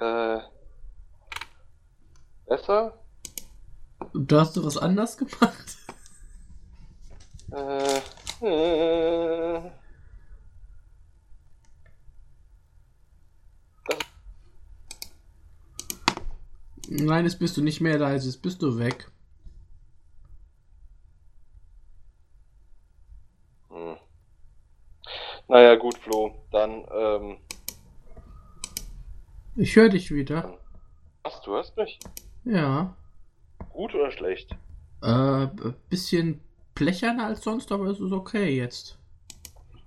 Äh. Besser? Du hast du was anders gemacht? Äh. äh Nein, jetzt bist du nicht mehr leise, jetzt bist du weg. Hm. Naja, gut, Flo. Dann, ähm. Ich höre dich wieder. Was, du hörst mich? Ja. Gut oder schlecht? Äh, bisschen blecherner als sonst, aber es ist okay jetzt.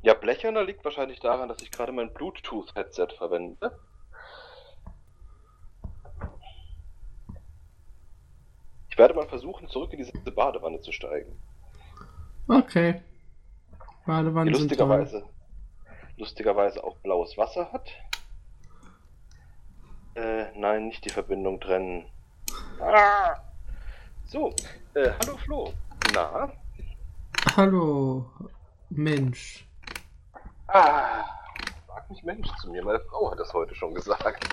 Ja, blecherner liegt wahrscheinlich daran, dass ich gerade mein Bluetooth-Headset verwende. Ich werde mal versuchen, zurück in diese Badewanne zu steigen. Okay. Badewanne Die lustigerweise, lustigerweise auch blaues Wasser hat. Äh, nein, nicht die Verbindung trennen. Ah! So, äh, hallo Flo. Na? Hallo, Mensch. Ah, sag nicht Mensch zu mir. Meine Frau hat das heute schon gesagt.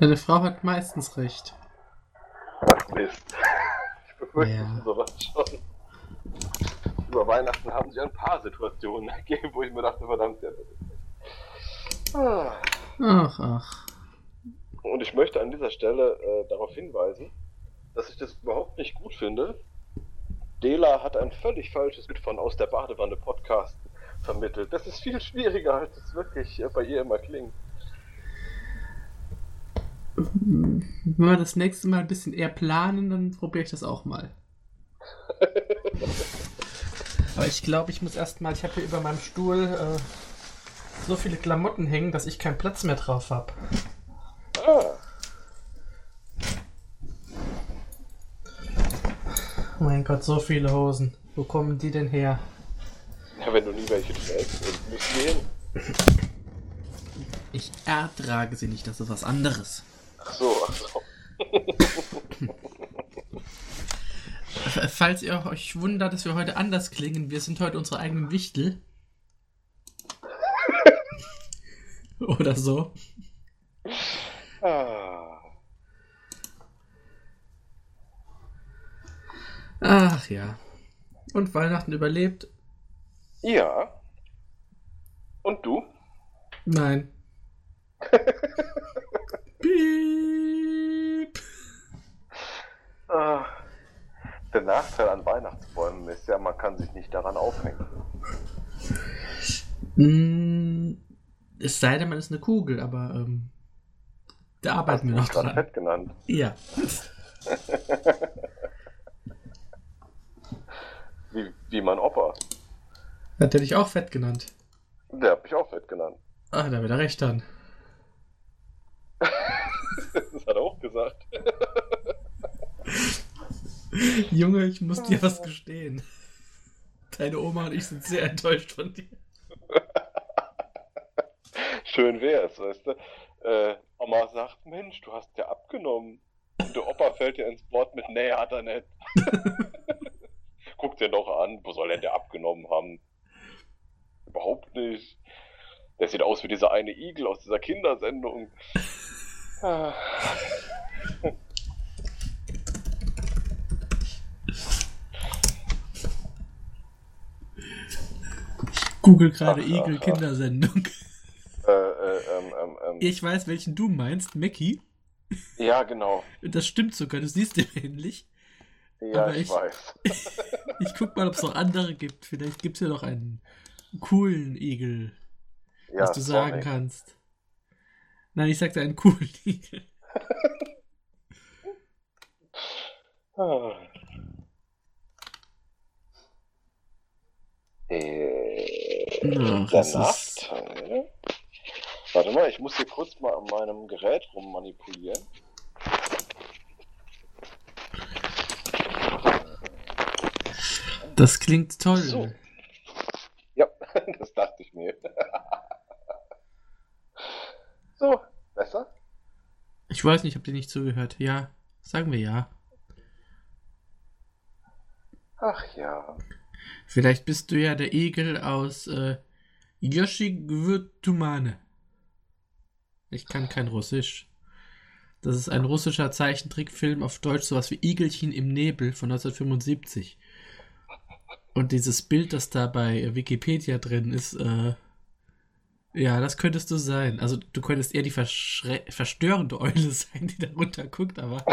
Deine Frau hat meistens recht. Was Mist. Ich befürchte Ja. sowas schon. Über Weihnachten haben sich ein paar Situationen ergeben, wo ich mir dachte, verdammt, ja, ah. Ach, ach. Und ich möchte an dieser Stelle äh, darauf hinweisen, dass ich das überhaupt nicht gut finde. Dela hat ein völlig falsches Bild von aus der Badewanne Podcast vermittelt. Das ist viel schwieriger, als es wirklich äh, bei ihr immer klingt. Wenn wir das nächste Mal ein bisschen eher planen, dann probiere ich das auch mal. Aber ich glaube, ich muss erstmal, ich habe hier über meinem Stuhl äh, so viele Klamotten hängen, dass ich keinen Platz mehr drauf habe. Oh mein Gott, so viele Hosen. Wo kommen die denn her? ja, wenn du nie welche trägst und musst gehen. Ich ertrage sie nicht, das ist was anderes. Ach so, ach so. Falls ihr euch wundert, dass wir heute anders klingen, wir sind heute unsere eigenen Wichtel. Oder so. Ah. Ach ja. Und Weihnachten überlebt? Ja. Und du? Nein. Piep. Ah. Der Nachteil an Weihnachtsbäumen ist ja, man kann sich nicht daran aufhängen. Mm, Es sei denn, man ist eine Kugel, aber ähm, da arbeiten wir noch dran. fett genannt. Ja. Wie, wie mein Opa. Hat der dich auch fett genannt? Der hat mich auch fett genannt. Ah, da wird er recht dann. Das hat er auch gesagt. Junge, ich muss dir was gestehen. Deine Oma und ich sind sehr enttäuscht von dir. Schön wär's, weißt du. Äh, Oma sagt, Mensch, du hast ja abgenommen. Und der Opa fällt dir ins Wort mit, nee, hat er nicht. Guck dir doch an, wo soll denn der abgenommen haben? Überhaupt nicht. Der sieht aus wie dieser eine Igel aus dieser Kindersendung. Ah. Google gerade Ach, Igel ach, ach. Kindersendung. Äh, äh, ähm, ähm, ähm. Ich weiß, welchen du meinst, Mackie. Ja, genau. Das stimmt sogar, du siehst ihn ähnlich. Ja, Aber ich, ich- weiß. Ich guck mal, ob es noch andere gibt. Vielleicht gibt es ja noch einen coolen Igel, Ja, was du sagen sorry. kannst. Nein, ich sagte einen coolen Igel. Ah. Äh, Ach, der es ist- Nachteil. Warte mal, ich muss hier kurz mal an meinem Gerät rummanipulieren. Das klingt toll. So. Ja, das dachte ich mir. so, besser? Ich weiß nicht, habt ihr nicht zugehört? Ja, sagen wir ja. Ach ja. Vielleicht bist du ja der Igel aus äh, Yoshigwutumane. Ich kann kein Russisch. Das ist ein russischer Zeichentrickfilm auf Deutsch, sowas wie Igelchen im Nebel von 1975. Und dieses Bild, das da bei Wikipedia drin ist, äh, ja, das könntest du sein. Also du könntest eher die verstörende Eule sein, die da runter guckt, aber.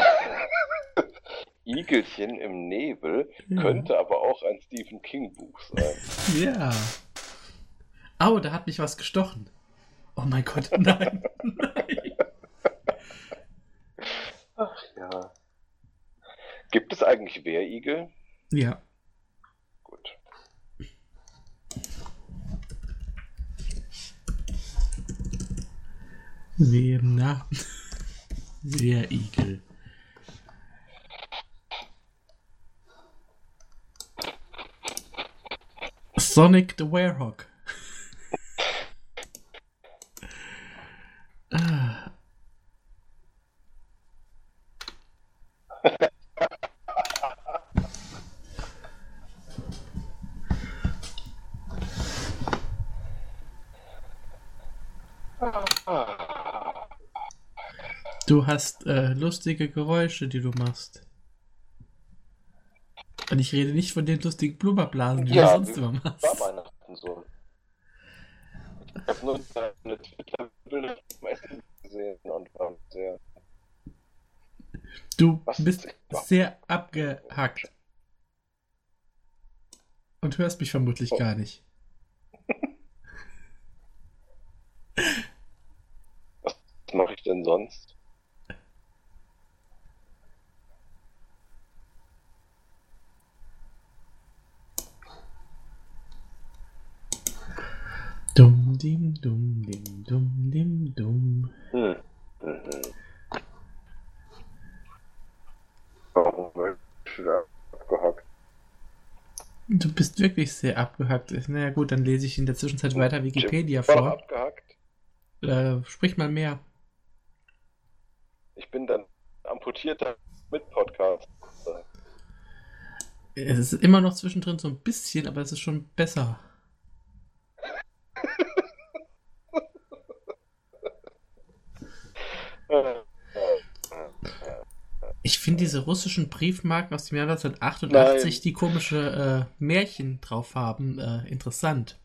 Igelchen im Nebel ja. könnte aber auch ein Stephen King Buch sein. Ja. Au, da hat mich was gestochen. Oh mein Gott, nein. nein. Ach ja. Gibt es eigentlich Wehrigel? Ja. Gut. Na? Wehrigel. Sonic the Werehog. ah. Du hast äh, lustige Geräusche, die du machst. Und ich rede nicht von den lustigen Blubberblasen, die ja, du sonst immer machst. War Weihnachten so. Ich habe nur eine Twitter-Bilder vom Essen gesehen und war sehr. Du Was bist sehr abgehackt. Und hörst mich vermutlich oh. gar nicht. Was mache ich denn sonst? Dumm, dim, dumm, dim, dumm, dim, dumm. Hm. Warum bist du abgehackt? Du bist wirklich sehr abgehackt. Naja gut, dann lese ich in der Zwischenzeit weiter Wikipedia Jim vor. abgehackt? Äh, sprich mal mehr. Ich bin dann amputierter mit Podcast. Es ist immer noch zwischendrin so ein bisschen, aber es ist schon besser. Finde diese russischen Briefmarken aus dem Jahr 1988, Nein. die komische äh, Märchen drauf haben, äh, interessant.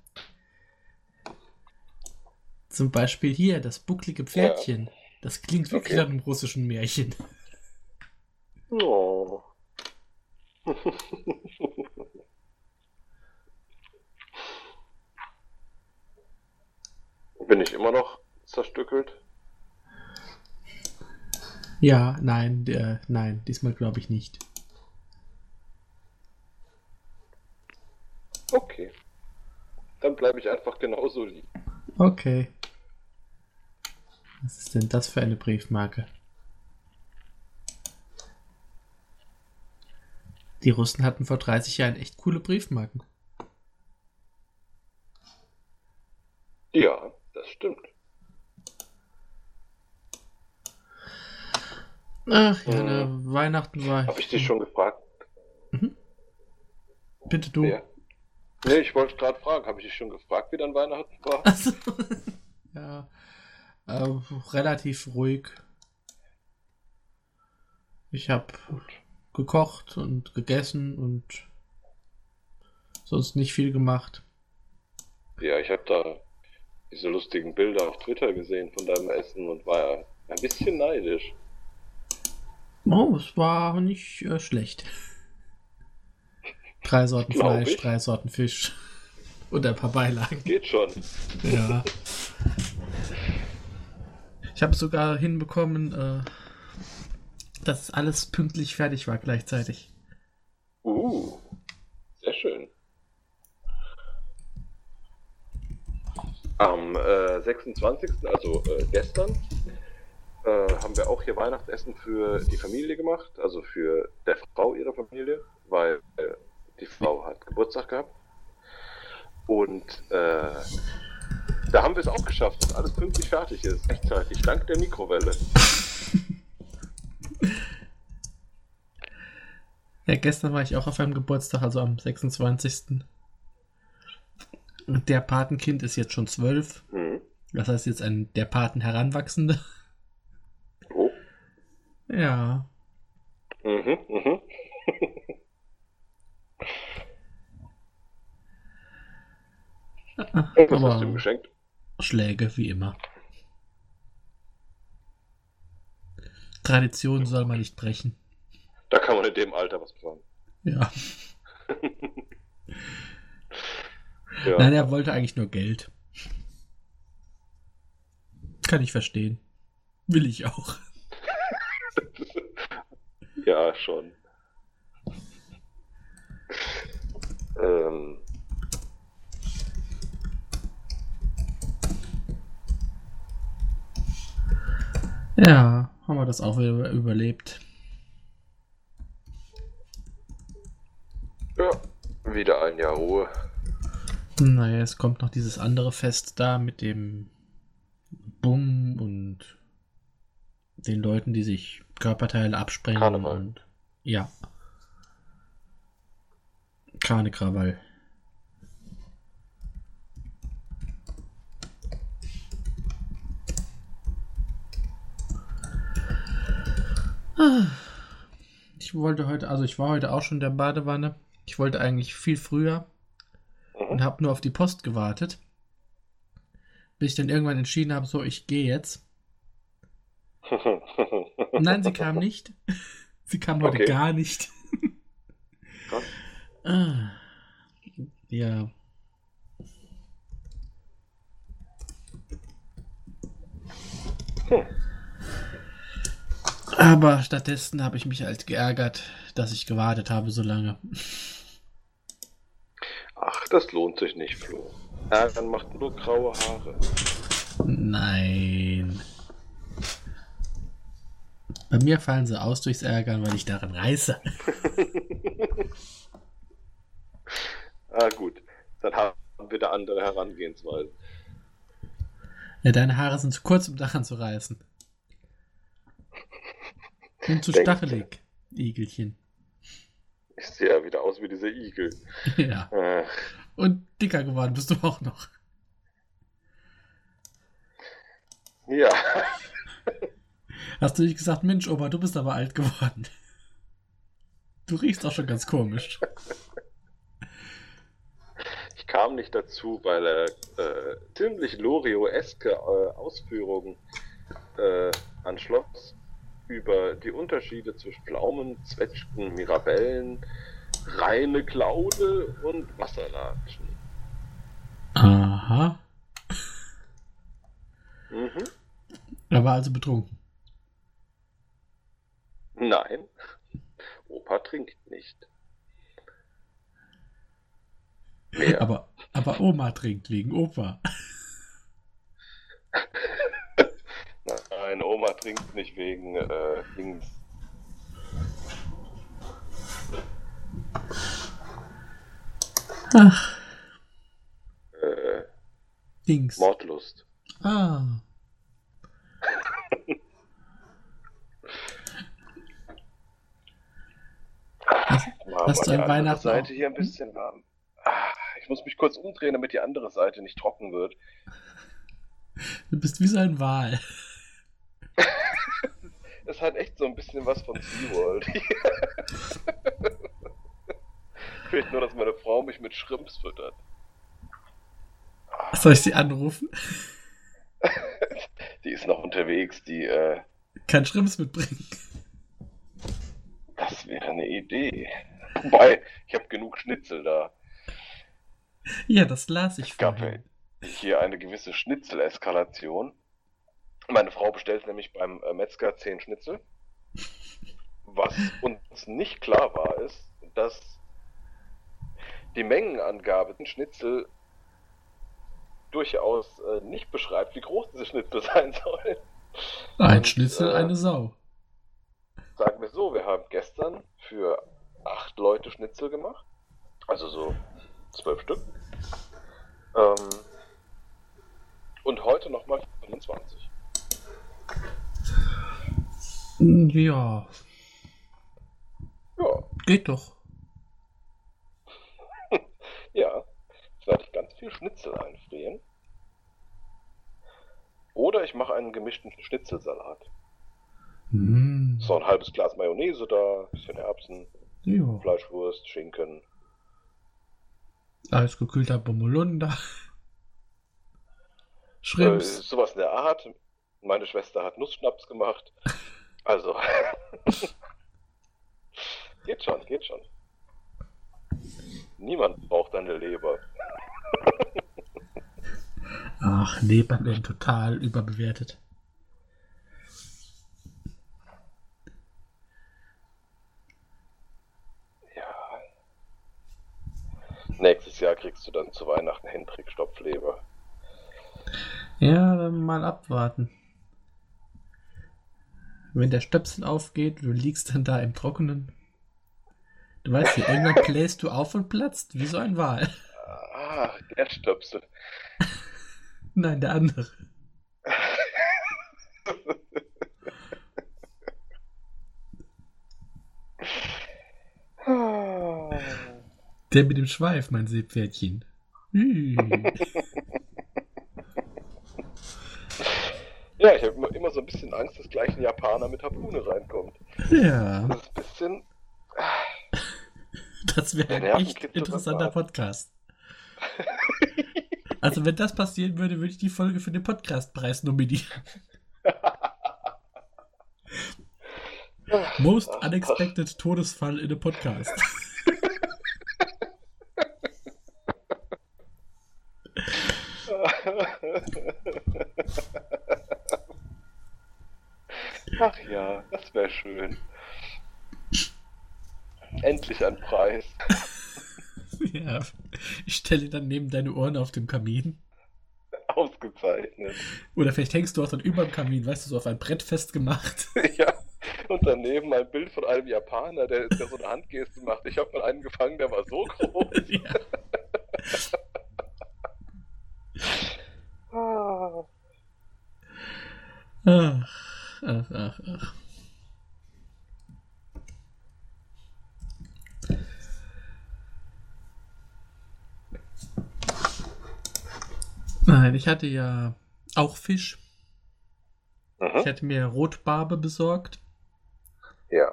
Zum Beispiel hier, das bucklige Pferdchen. Ja. Das klingt wirklich okay. nach einem russischen Märchen. Oh. Bin ich immer noch zerstückelt? Ja, nein, der, nein, diesmal glaube ich nicht. Okay. Dann bleibe ich einfach genauso lieb. Okay. Was ist denn das für eine Briefmarke? Die Russen hatten vor 30 Jahren echt coole Briefmarken. Ja, das stimmt. Ach ja, hm. Weihnachten war. Habe ich dich schon gefragt? Mhm. Bitte du. Ja. Nee, ich wollte gerade fragen, habe ich dich schon gefragt, wie dein Weihnachten war? Also, ja, äh, relativ ruhig. Ich habe gekocht und gegessen und sonst nicht viel gemacht. Ja, ich habe da diese lustigen Bilder auf Twitter gesehen von deinem Essen und war ein bisschen neidisch. Oh, es war nicht äh, schlecht. Drei Sorten Glaub Fleisch, ich. drei Sorten Fisch und ein paar Beilagen. Geht schon. Ja. Ich habe sogar hinbekommen, äh, dass alles pünktlich fertig war gleichzeitig. Uh, sehr schön. Am äh, 26., also äh, gestern, äh, haben wir auch hier Weihnachtsessen für die Familie gemacht, also für der Frau ihre Familie, weil äh, die Frau hat Geburtstag gehabt. Und äh, da haben wir es auch geschafft, dass alles pünktlich fertig ist, rechtzeitig, dank der Mikrowelle. Ja, gestern war ich auch auf einem Geburtstag, also am 26. Und der Patenkind ist jetzt schon zwölf. Mhm. Das heißt jetzt ein der Paten Heranwachsende. Ja. Mhm, mhm. Was hast du ihm geschenkt? Schläge, wie immer. Tradition soll man nicht brechen. Da kann man in dem Alter was planen. Ja. Ja. Nein, er wollte eigentlich nur Geld. Kann ich verstehen. Will ich auch. Ja, schon. Ähm, Ja, haben wir das auch wieder überlebt. ja, wieder ein Jahr Ruhe. Naja, es kommt noch dieses andere Fest da mit dem Bumm und den Leuten, die sich Körperteile absprengen Karneval. und ja. Karnekrawall. Ich wollte heute, also ich war heute auch schon in der Badewanne. Ich wollte eigentlich viel früher und Mhm. habe nur auf die Post gewartet. Bis ich dann irgendwann entschieden habe, so, ich gehe jetzt. Nein, sie kam nicht. Sie kam heute Okay. gar nicht. Ah, ja. Hm. Aber stattdessen habe ich mich halt geärgert, dass ich gewartet habe so lange. Ach, das lohnt sich nicht, Flo. Ärgern macht nur graue Haare. Nein. Bei mir fallen sie aus durchs Ärgern, weil ich daran reiße. Ah, gut. Dann haben wir da andere Herangehensweisen. Ja, deine Haare sind zu kurz, um daran zu reißen. Und zu Denkst du? stachelig, Igelchen. Ich sehe ja wieder aus wie dieser Igel. Ja. Äh, Und dicker geworden bist du auch noch. ja, Hast du nicht gesagt, Mensch, Oma, du bist aber alt geworden. Du riechst auch schon ganz komisch. ich kam nicht dazu, weil er äh, ziemlich Lorio-eske äh, Ausführungen äh, anschloss über die Unterschiede zwischen Pflaumen, Zwetschgen, Mirabellen, reine Klaude und Wasserlatschen. Aha. Mhm. Er war also betrunken. Nein, Opa trinkt nicht. Mehr. Aber, aber Oma trinkt wegen Opa. Nein, Oma trinkt nicht wegen äh, Dings. Ach, Äh, Dings. Mordlust. Ah. Hast du an Weihnachten Seite hier ein bisschen warm. Ah, ich muss mich kurz umdrehen, damit die andere Seite nicht trocken wird. Du bist wie so ein Wal. Es hat echt so ein bisschen was von SeaWorld. Fehlt nur, dass meine Frau mich mit Shrimps füttert. Soll ich sie anrufen? Die ist noch unterwegs, die, äh, Kann Schrimps mitbringen. Wäre eine Idee. Wobei, ich habe genug Schnitzel da. Ja, das las ich Es gab vorhin. hier eine gewisse Schnitzeleskalation. Meine Frau bestellt nämlich beim äh, Metzger 10 Schnitzel. Was uns nicht klar war, ist, dass die Mengenangabe den Schnitzel durchaus äh, nicht beschreibt, wie groß diese Schnitzel sein sollen. Ein Und, Schnitzel, äh, eine Sau. Sagen wir so, wir haben gestern für acht Leute Schnitzel gemacht. Also so zwölf Stück. Ähm, und heute nochmal 25. Ja, Ja, geht doch. ja. Jetzt werde ich ganz viel Schnitzel einfrieren. Oder ich mache einen gemischten Schnitzelsalat. Mm. So ein halbes Glas Mayonnaise da, bisschen Erbsen, Ja. Fleischwurst, Schinken. Alles gekühlter Bommelunder. Äh, Shrimps. sowas in der Art. Meine Schwester hat Nussschnaps gemacht. Also. geht schon, geht schon. Niemand braucht eine Leber. Ach, Lebern werden total überbewertet. Ja. Nächstes Jahr kriegst du dann zu Weihnachten Hendrik Stopfleber. Ja, dann mal abwarten. Wenn der Stöpsel aufgeht, du liegst dann da im Trockenen. Du weißt ja, irgendwann bläst du auf und platzt, wie so ein Wal. Ah, der Stöpsel. Nein, der andere. Der mit dem Schweif, mein Seepferdchen. Hm. Ja, ich habe immer, so ein bisschen Angst, dass gleich ein Japaner mit Harpune reinkommt. Ja, Das ist ein bisschen. das wäre ein echt interessanter. Podcast. Also, wenn das passieren würde, würde ich die Folge für den Podcastpreis nominieren. Most unexpected Todesfall in a Podcast. Ach ja, das wäre schön. Endlich ein Preis. ja. Ich stelle dann neben deine Ohren auf dem Kamin. Ausgezeichnet. Oder vielleicht hängst du auch dann über dem Kamin, weißt du, so auf ein Brett festgemacht. Ja. Und daneben ein Bild von einem Japaner, der, der so eine Handgeste macht. Ich habe mal einen gefangen, der war so groß. ja. Ah. Ach, ach, ach, ach. Nein, ich hatte ja auch Fisch. Ich Mhm. hatte mir Rotbarbe besorgt, Ja.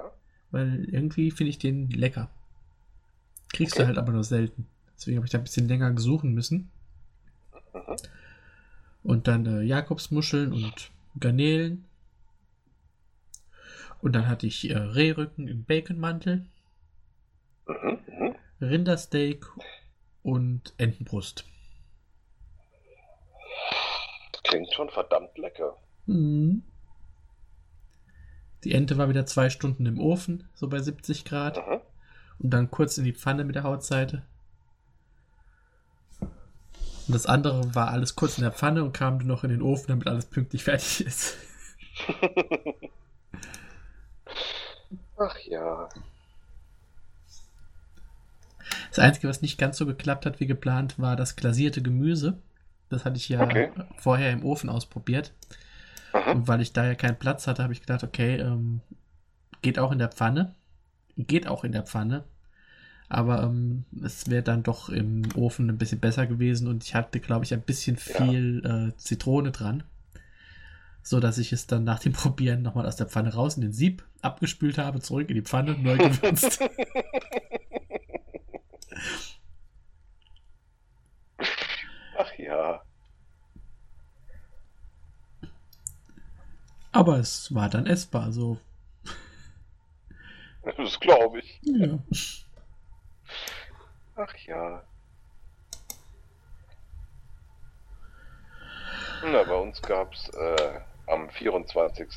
weil irgendwie finde ich den lecker. Kriegst du Okay. halt aber nur selten. Deswegen habe ich da ein bisschen länger gesuchen müssen. Mhm. Und dann äh, Jakobsmuscheln und Garnelen. Und dann hatte ich äh, Rehrücken im Baconmantel, Mhm. Mhm. Rindersteak und Entenbrust. Das klingt schon verdammt lecker. Mhm. Die Ente war wieder zwei Stunden im Ofen, so bei 70 Grad. Mhm. Und dann kurz in die Pfanne mit der Hautseite. Und das andere war alles kurz in der Pfanne und kam dann noch in den Ofen, damit alles pünktlich fertig ist. Ach ja. Das Einzige, was nicht ganz so geklappt hat wie geplant, war das glasierte Gemüse. Das hatte ich ja Okay. vorher im Ofen ausprobiert. Mhm. Und weil ich da ja keinen Platz hatte, habe ich gedacht, okay, ähm, geht auch in der Pfanne. Geht auch in der Pfanne. Aber ähm, es wäre dann doch im Ofen ein bisschen besser gewesen und ich hatte, glaube ich, ein bisschen Ja. viel äh, Zitrone dran. So dass ich es dann nach dem Probieren nochmal aus der Pfanne raus in den Sieb abgespült habe, zurück in die Pfanne, neu gewürzt. Ach ja. Aber es war dann essbar, so. Das glaube ich. Ja. Ach ja. Na, bei uns gab es äh, am 24.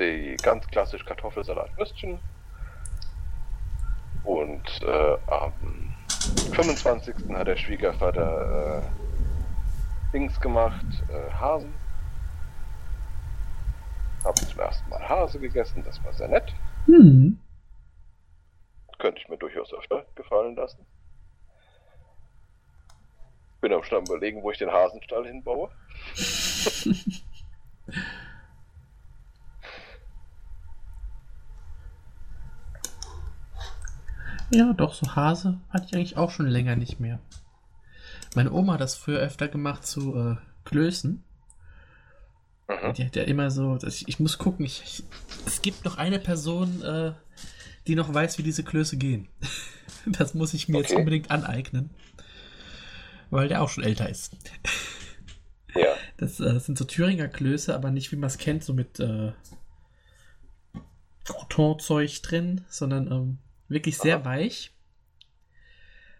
die ganz klassisch Kartoffelsalat-Würstchen. Und äh, am 25. hat der Schwiegervater äh, Dings gemacht, äh, Hasen. Habe zum ersten Mal Hase gegessen, das war sehr nett. Hm. Könnte ich mir durchaus öfter gefallen lassen. Bin am am überlegen, wo ich den Hasenstall hinbaue. Ja, doch, so Hase hatte ich eigentlich auch schon länger nicht mehr. Meine Oma hat das früher öfter gemacht zu äh, Klößen. Mhm. Die hat ja immer so, dass ich, ich muss gucken, ich, ich, es gibt noch eine Person, äh, die noch weiß, wie diese Klöße gehen. Das muss ich mir jetzt Okay. unbedingt aneignen. Weil der auch schon älter ist. Ja. Das, äh, sind so Thüringer Klöße, aber nicht wie man es kennt, so mit äh, Crouton-Zeug drin, sondern ähm, wirklich sehr Aha. weich.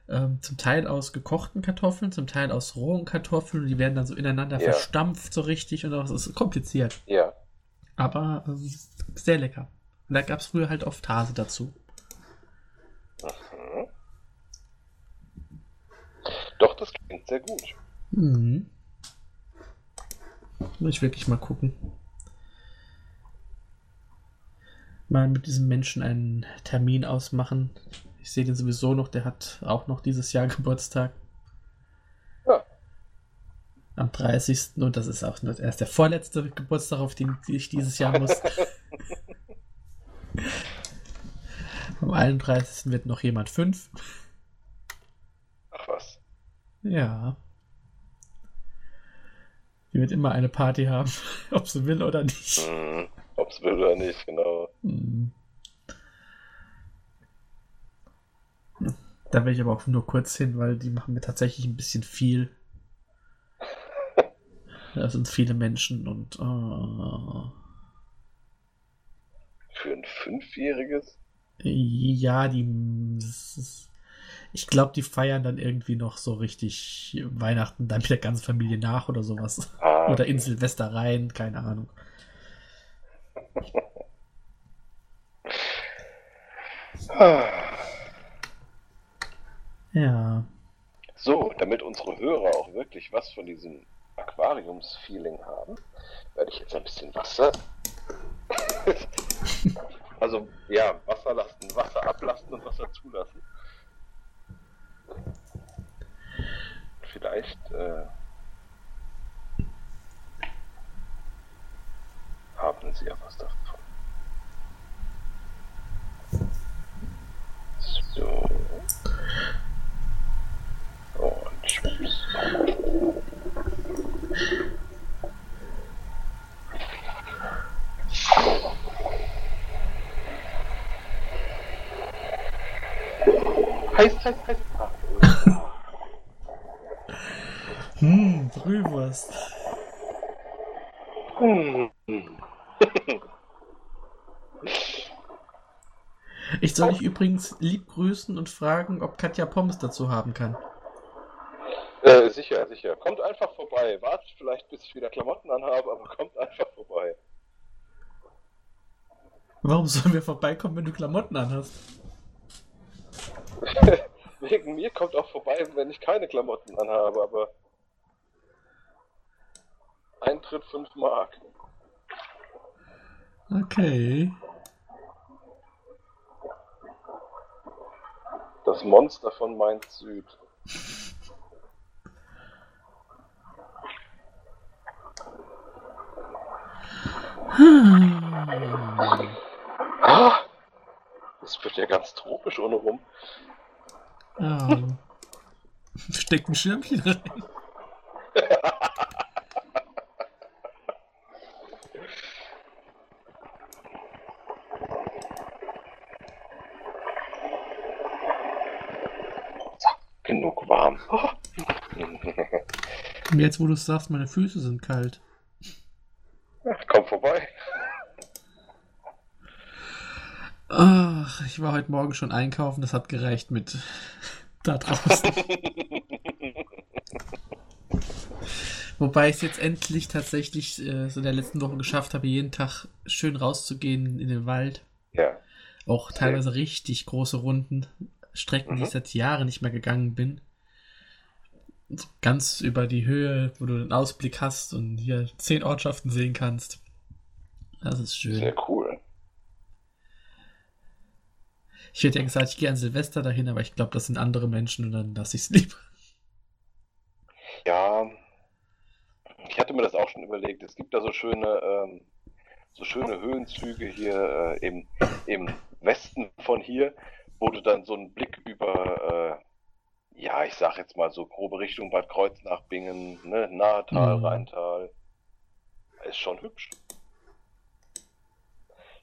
Ähm, zum Teil aus gekochten Kartoffeln, zum Teil aus rohen Kartoffeln. Die werden dann so ineinander Ja. verstampft so richtig und auch, es ist kompliziert. Ja. Aber ähm, sehr lecker. Und da gab es früher halt oft Hase dazu. Mhm. Doch, das klingt sehr gut. Mhm. Muss ich wirklich mal gucken. Mal mit diesem Menschen einen Termin ausmachen. Ich sehe den sowieso noch, der hat auch noch dieses Jahr Geburtstag. Ja. Am 30. Und das ist auch erst der vorletzte Geburtstag, auf den ich dieses Jahr muss. Am 31. wird noch jemand fünf. Ach was. Ja. Die wird immer eine Party haben, ob sie will oder nicht. Mhm. Ob's will oder nicht, genau. Hm. Da will ich aber auch nur kurz hin, weil die machen mir tatsächlich ein bisschen viel. Da sind viele Menschen und oh. Für ein Fünfjähriges? Ja, die. Ich glaube, die feiern dann irgendwie noch so richtig Weihnachten dann mit der ganzen Familie nach oder sowas. Ah, Oder in Silvester rein, keine Ahnung. Ah. Ja. So, damit unsere Hörer auch wirklich was von diesem Aquariums-Feeling haben, werde ich jetzt ein bisschen Wasser. Also, ja, Wasser lassen, Wasser ablassen und Wasser zulassen. Vielleicht äh, haben sie ja was davon. So. Und schwupps. Heiß, heiß, heiß. Hm, Brühwurst. hm. Ich soll dich übrigens lieb grüßen und fragen, ob Katja Pommes dazu haben kann. Äh, sicher, sicher. Kommt einfach vorbei. Wartet vielleicht, bis ich wieder Klamotten anhabe, aber kommt einfach vorbei. Warum sollen wir vorbeikommen, wenn du Klamotten anhast? Wegen mir kommt auch vorbei, wenn ich keine Klamotten anhabe, aber Eintritt 5 Mark. Okay. Das Monster von Mainz Süd. Hm. Ah, das wird ja ganz tropisch ohne rum. Ja. Steckt ein Schirmchen rein. Genug warm. Jetzt, wo du es sagst, meine Füße sind kalt. Komm vorbei. Ach, ich war heute Morgen schon einkaufen, das hat gereicht mit da draußen. Wobei ich es jetzt endlich tatsächlich äh, so in der letzten Woche geschafft habe, jeden Tag schön rauszugehen in den Wald. Ja. Auch teilweise richtig große Runden. Strecken, die Mhm. ich seit Jahren nicht mehr gegangen bin. So Ganz über die Höhe, wo du einen Ausblick hast und hier zehn Ortschaften sehen kannst. Das ist schön. Sehr cool. Ich hätte ja gesagt, ich gehe an Silvester dahin, aber ich glaube, das sind andere Menschen und dann lasse ich es lieber. Ja, ich hatte mir das auch schon überlegt. Es gibt da so schöne, ähm, so schöne Höhenzüge hier äh, im, im Westen von hier, wo du dann so einen Blick über, ja, ich sag jetzt mal so grobe Richtung Bad Kreuznach, Bingen, ne, Nahetal, Mhm. Rheintal. Ist schon hübsch.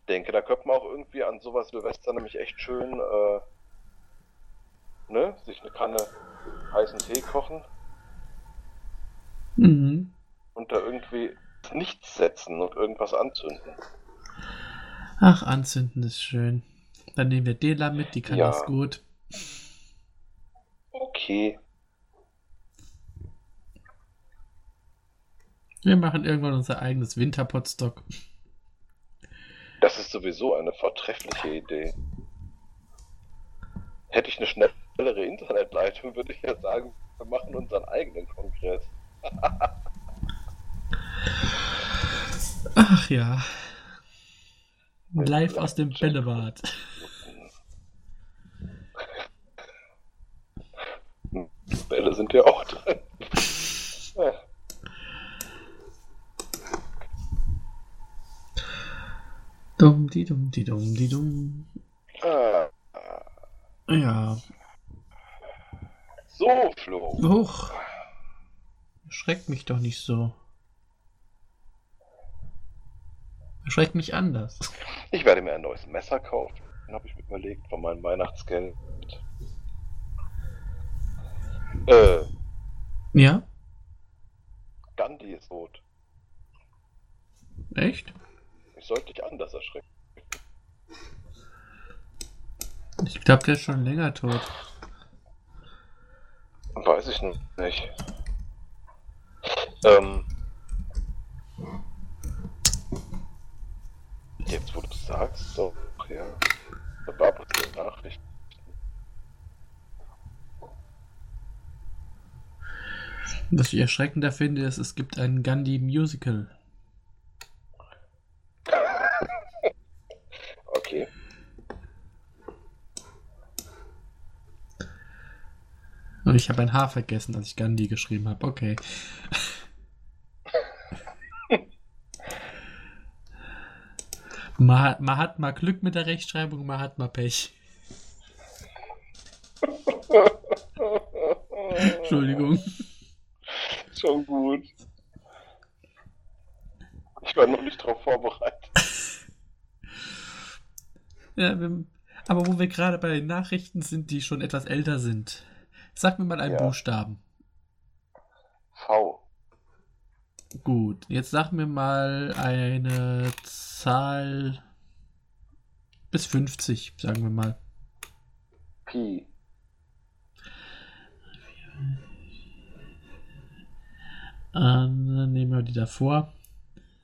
Denke, da könnte man auch irgendwie an sowas Silvester nämlich echt schön, äh, ne, sich eine Kanne heißen Tee kochen Mhm. und da irgendwie nichts setzen und irgendwas anzünden. Ach, anzünden ist schön. Dann nehmen wir Dela mit, die kann Ja. das gut. Okay. Wir machen irgendwann unser eigenes Winterpotstock. Das ist sowieso eine vortreffliche Idee. Hätte ich eine schnellere Internetleitung, würde ich ja sagen, wir machen unseren eigenen Kongress. Ach ja. Live aus dem Bällebad. Bälle sind ja auch drin. Ja. Dumm, die dumm, die dumm, die dumm. Ah, Ja. so, Flo. Huch. Schreckt mich doch nicht so. Schreckt mich anders. Ich werde mir ein neues Messer kaufen. Habe ich mir überlegt von meinem Weihnachtsgeld. Äh, Ja? Gandhi ist tot. Echt? Ich sollte dich anders erschrecken. Ich glaube, der ist schon länger tot. Weiß ich nicht. Ähm. Jetzt, wo du sagst, doch, ja. Da war aber die Nachricht. Was ich erschreckender finde, ist, es gibt ein Gandhi Musical. Okay. Und ich habe ein H vergessen, als ich Gandhi geschrieben habe. Okay. Man hat, man hat mal Glück mit der Rechtschreibung, man hat mal Pech. Entschuldigung. Schon gut. Ich war noch nicht drauf vorbereitet. Ja, wir, aber wo wir gerade bei den Nachrichten sind, die schon etwas älter sind. Sag mir mal einen Ja. Buchstaben. V. Gut, jetzt sag mir mal eine Zahl bis 50, sagen wir mal. Pi. Ähm, dann nehmen wir die davor,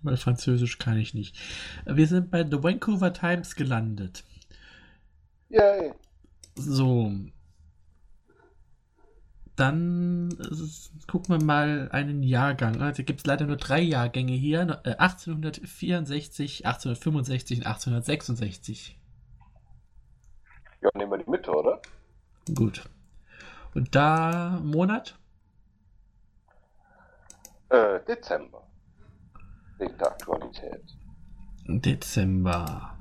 weil Französisch kann ich nicht. Wir sind bei The Vancouver Times gelandet. Yay. So. Dann äh, gucken wir mal einen Jahrgang. Also gibt es leider nur drei Jahrgänge hier. Äh, 1864, 1865 und 1866. Ja, nehmen wir die Mitte, oder? Gut. Und da Monat? Äh, Dezember. Wegen der Aktualität. Dezember.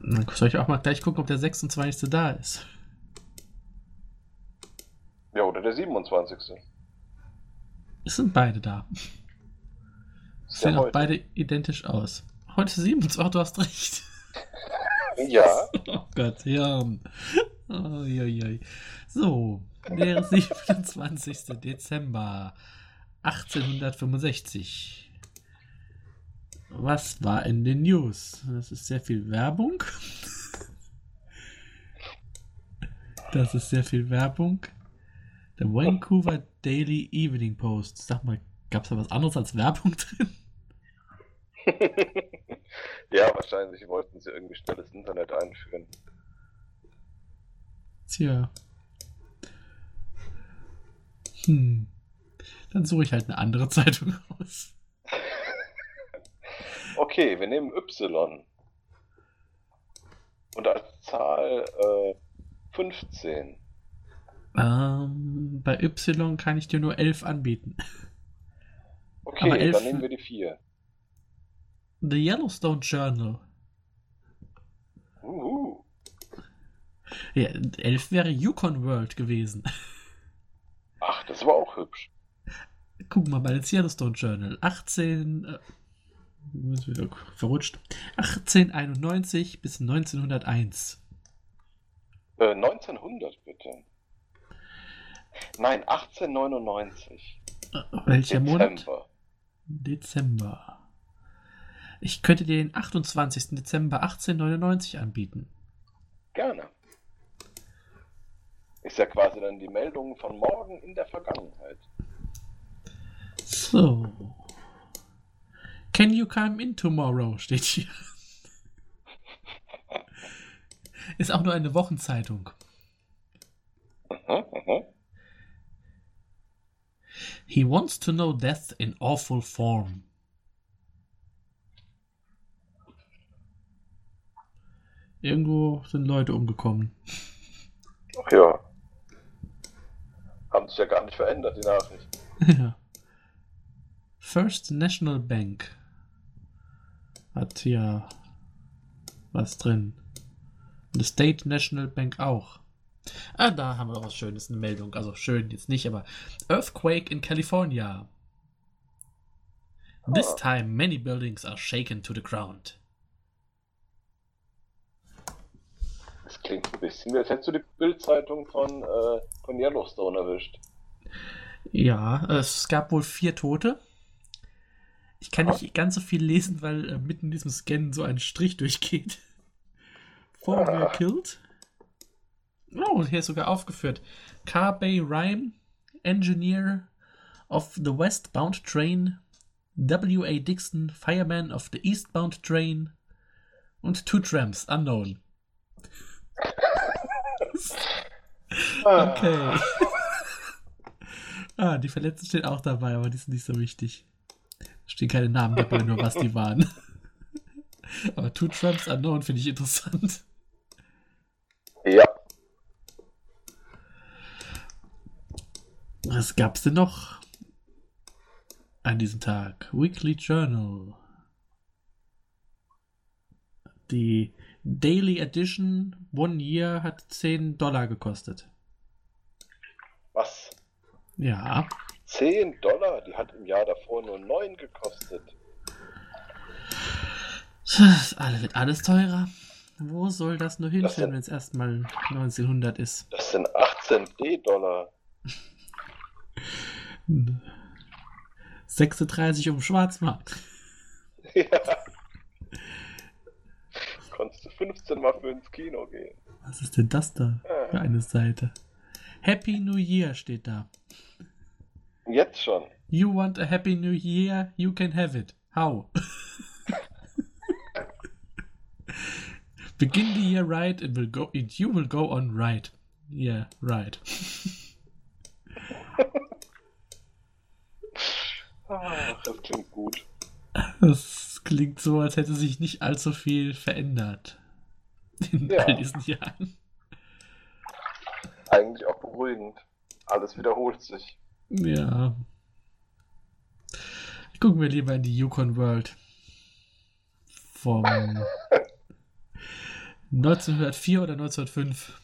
Dann soll ich auch mal gleich gucken, ob der 26. da ist. Ja, oder der 27. Es sind beide da. Ist Sehen auch beide identisch aus. Heute 27. Ach, du hast recht. Ja, Oh Gott, ja. Uiuiui. So, der 27. Dezember 1865. Was war in den News? Das ist sehr viel Werbung. Das ist sehr viel Werbung. Der Vancouver Daily Evening Post. Sag mal, gab es da was anderes als Werbung drin? ja, wahrscheinlich wollten sie irgendwie schnelles Internet einführen. Tja. Hm. Dann suche ich halt eine andere Zeitung aus. Okay, wir nehmen Y. Und als Zahl äh, 15. Ähm, bei Y kann ich dir nur 11 anbieten. Okay, Aber elf- dann nehmen wir die 4. The Yellowstone Journal. Uhu. Ja, 11 wäre Yukon World gewesen. Ach, das war auch hübsch. Gucken wir mal ins Yellowstone Journal. 18. Äh, verrutscht. 1891 bis 1901. Äh, 1900 bitte. Nein, 1899. Äh, welcher Dezember. Monat? Dezember. Ich könnte dir den 28. Dezember 1899 anbieten. Gerne. Ist ja quasi dann die Meldung von morgen in der Vergangenheit. So. Can you come in tomorrow? steht hier. Ist auch nur eine Wochenzeitung. Mhm, mhm. He wants to know death in awful form. Irgendwo sind Leute umgekommen. Ach ja. Haben sich ja gar nicht verändert, die Nachricht. Ja. First National Bank hat hier was drin. Und die State National Bank auch. Ah, da haben wir noch was Schönes, eine Meldung. Also schön jetzt nicht, aber Earthquake in California. This Ah. time many buildings are shaken to the ground. Das klingt ein bisschen, als hättest du die Bildzeitung von, äh, von Yellowstone erwischt. Ja, es gab wohl vier Tote. Ich kann nicht ganz so viel lesen, weil äh, mitten in diesem Scan so ein Strich durchgeht. Four were killed. Oh, und hier ist sogar aufgeführt. Car Bay Rhyme, Engineer of the westbound train, W.A. Dixon, Fireman of the eastbound train und two tramps, unknown. Okay. ah, die Verletzten stehen auch dabei, aber die sind nicht so wichtig. Stehen keine Namen dabei, nur was die waren. aber Two Trumps Unknown finde ich interessant. Ja. Was gab's denn noch an diesem Tag? Weekly Journal. Die Daily Edition One Year hat 10 Dollar gekostet. Was? Ja. 10 Dollar? Die hat im Jahr davor nur 9 gekostet. Das alles wird alles teurer. Wo soll das nur hinführen, wenn es erstmal 1900 ist? Das sind 18 D-Dollar. 36 um Schwarzmarkt. Ja. Konntest du 15 Mal für ins Kino gehen. Was ist denn das da für eine Seite? Happy New Year steht da. Jetzt schon. You want a Happy New Year? You can have it. How? Begin the year right and will go and you will go on right. Yeah, right. Ach, das klingt gut. Das klingt so, als hätte sich nicht allzu viel verändert in Ja. all diesen Jahren. Eigentlich auch beruhigend. Alles wiederholt sich. Ja. Gucken wir lieber in die Yukon World. Vom 1904 oder 1905.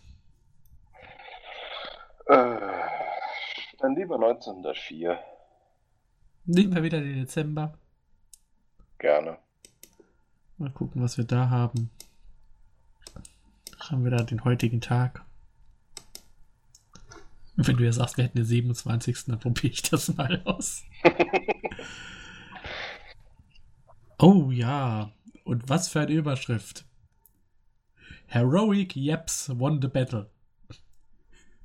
Äh, dann lieber 1904. Nehmen wir wieder den Dezember. Gerne. Mal gucken, was wir da haben. Haben wir da den heutigen Tag? Wenn du ja sagst, wir hätten den 27. dann probiere ich das mal aus. oh ja. Und was für eine Überschrift. Heroic Yeps won the battle.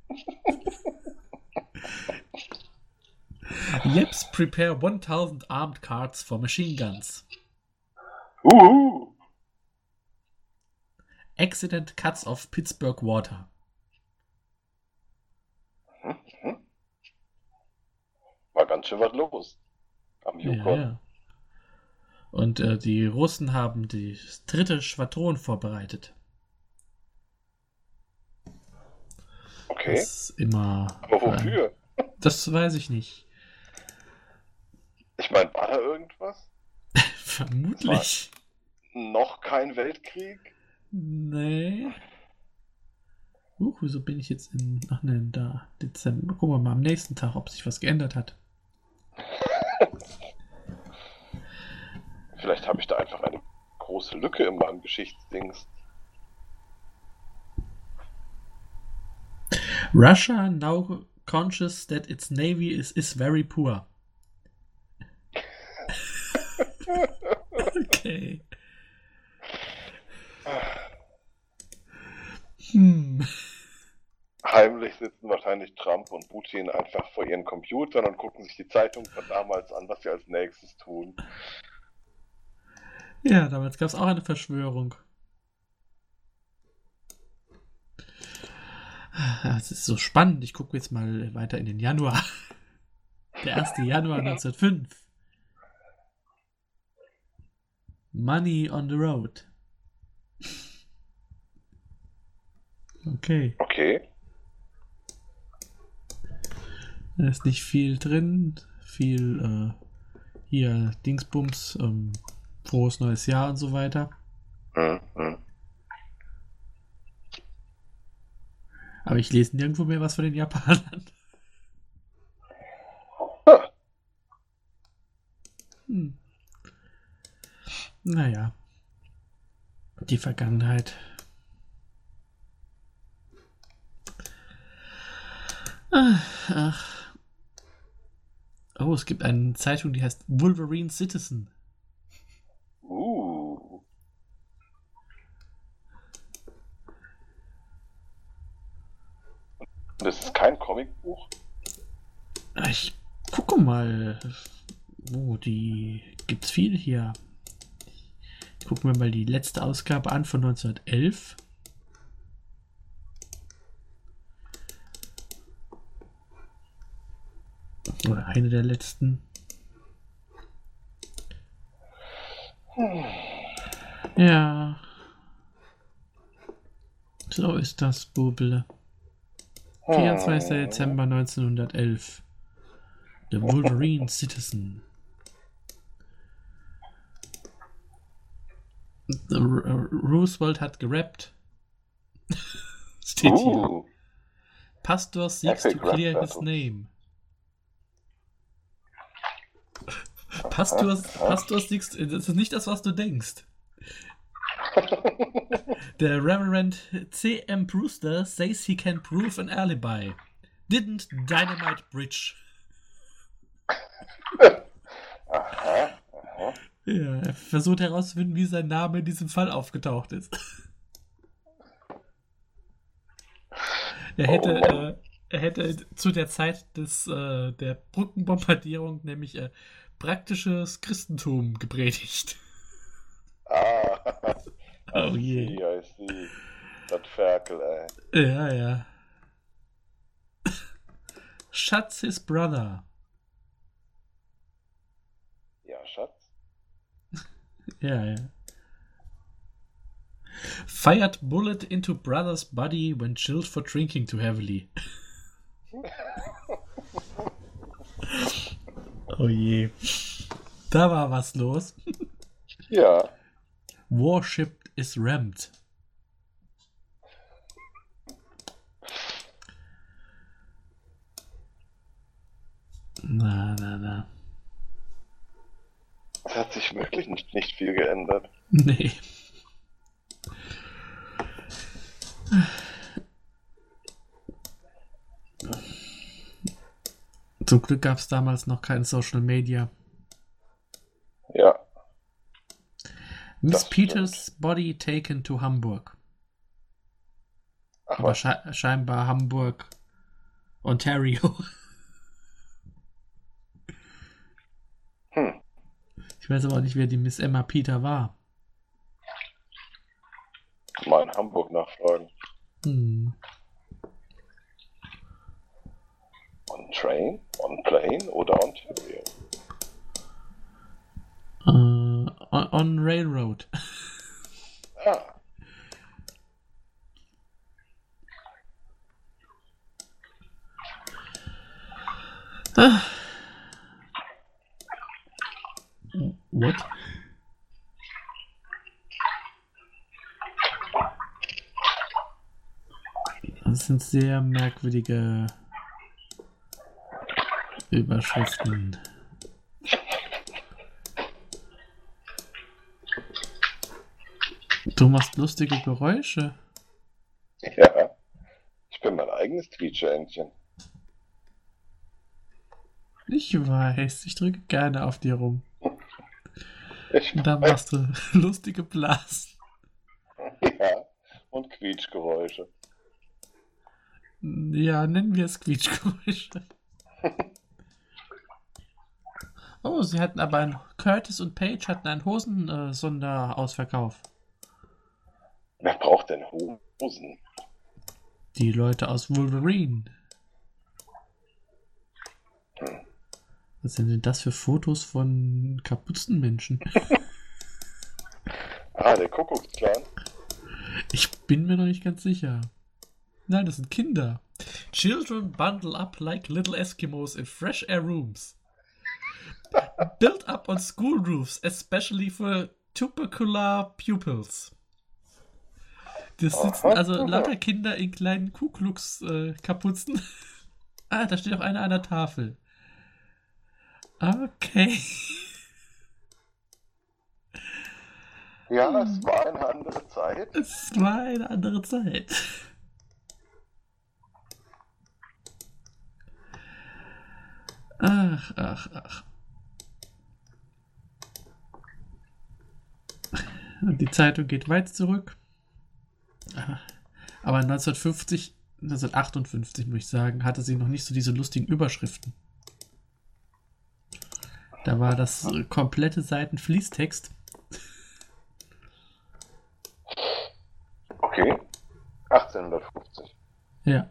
Yeps prepare 1000 armed carts for machine guns. Uhu. Accident cuts off Pittsburgh water. War ganz schön was los. Am Yukon. ja. Und äh, die Russen haben die dritte Schwadron vorbereitet. Okay. Das ist immer. Aber wofür? Das weiß ich nicht. Ich meine, war da irgendwas? Vermutlich. Noch kein Weltkrieg? Nee. Huch, wieso bin ich jetzt in. Ach nein, da. Dezember. Gucken wir mal am nächsten Tag, ob sich was geändert hat. Vielleicht habe ich da einfach eine große Lücke in meinem Geschichtsdings. Russia now conscious that its navy is, is very poor. Okay. Hm. Heimlich sitzen wahrscheinlich Trump und Putin einfach vor ihren Computern und gucken sich die Zeitung von damals an, was sie als nächstes tun. Ja, damals gab es auch eine Verschwörung. Es ist so spannend. Ich gucke jetzt mal weiter in den Januar. Der 1. Januar 1905. Money on the Road. Okay. Okay. Da ist nicht viel drin. Viel äh, hier Dingsbums, ähm, frohes neues Jahr und so weiter. Hm, hm. Aber ich lese nirgendwo mehr was von den Japanern. Ah, Hm. Naja. Die Vergangenheit. Ach, ach. Oh, es gibt eine Zeitung, die heißt Wolverine Citizen. Uh. Das ist kein Comicbuch. Ich gucke mal. Oh, die gibt's viel hier. Ich gucke mir mal die letzte Ausgabe an von 1911. Oder eine der letzten. Ja. So ist das, Bubble. 24. Dezember 1911. The Wolverine Citizen. The R- Roosevelt hat gerappt. Steht hier. Uh. Pastor seeks Epic to clear his name. Pastor, Pastor seeks, das ist nicht das, was du denkst. Der Reverend C.M. Brewster says he can prove an alibi. Didn't dynamite bridge. Aha. Ja, er versucht herauszufinden, wie sein Name in diesem Fall aufgetaucht ist. Er hätte, Oh äh, er hätte zu der Zeit des, äh, der Brückenbombardierung nämlich äh, praktisches Christentum gepredigt. Ah. Oh je. see. Das Ferkel, ey. Ja, ja. Schatz his brother. Ja, Schatz. Ja, ja. Fired bullet into brother's body when chilled for drinking too heavily. oh je. Da war was los. Ja. Warship is rammed. Na, na, na. Es hat sich wirklich nicht, nicht viel geändert. Nee. Zum Glück gab es damals noch kein Social Media. Ja. Miss Peters Body taken to Hamburg. Ach Aber sche scheinbar Hamburg, Ontario. Ich weiß aber auch nicht, wer die Miss Emma Peter war. Mal in Hamburg nachfragen. Hm. On train, on plane oder Ontario? Äh, on, on Railroad. Ah. Ah. What? Das sind sehr merkwürdige Überschriften. Du machst lustige Geräusche. Ja. Ich bin mein eigenes Quietscheentchen. Ich weiß, ich drücke gerne auf dir rum. Und dann machst du lustige Blasen. Ja. Und Quietschgeräusche. Ja, nennen wir es Quietschgeräusche. Oh, sie hatten aber ein Curtis und Page hatten einen Hosen-Sonderausverkauf. Wer braucht denn Hosen? Die Leute aus Wolverine. Hm. Was sind denn das für Fotos von Kapuzenmenschen? Ah, der Kuckucksklan. Ich bin mir noch nicht ganz sicher. Nein, das sind Kinder. Children bundle up like little Eskimos in fresh air rooms. Built up on school roofs, especially for tubercular pupils. Das sitzen Aha, also lauter Kinder in kleinen Kuklux-Kapuzen. ah, da steht auch einer an der Tafel. Okay. Ja, es war eine andere Zeit. Es war eine andere Zeit. Ach, ach, ach. Und die Zeitung geht weit zurück. Aber 1950, 1958 muss ich sagen, hatte sie noch nicht so diese lustigen Überschriften. Da war das komplette Seiten Fließtext. Okay. 1850. Ja.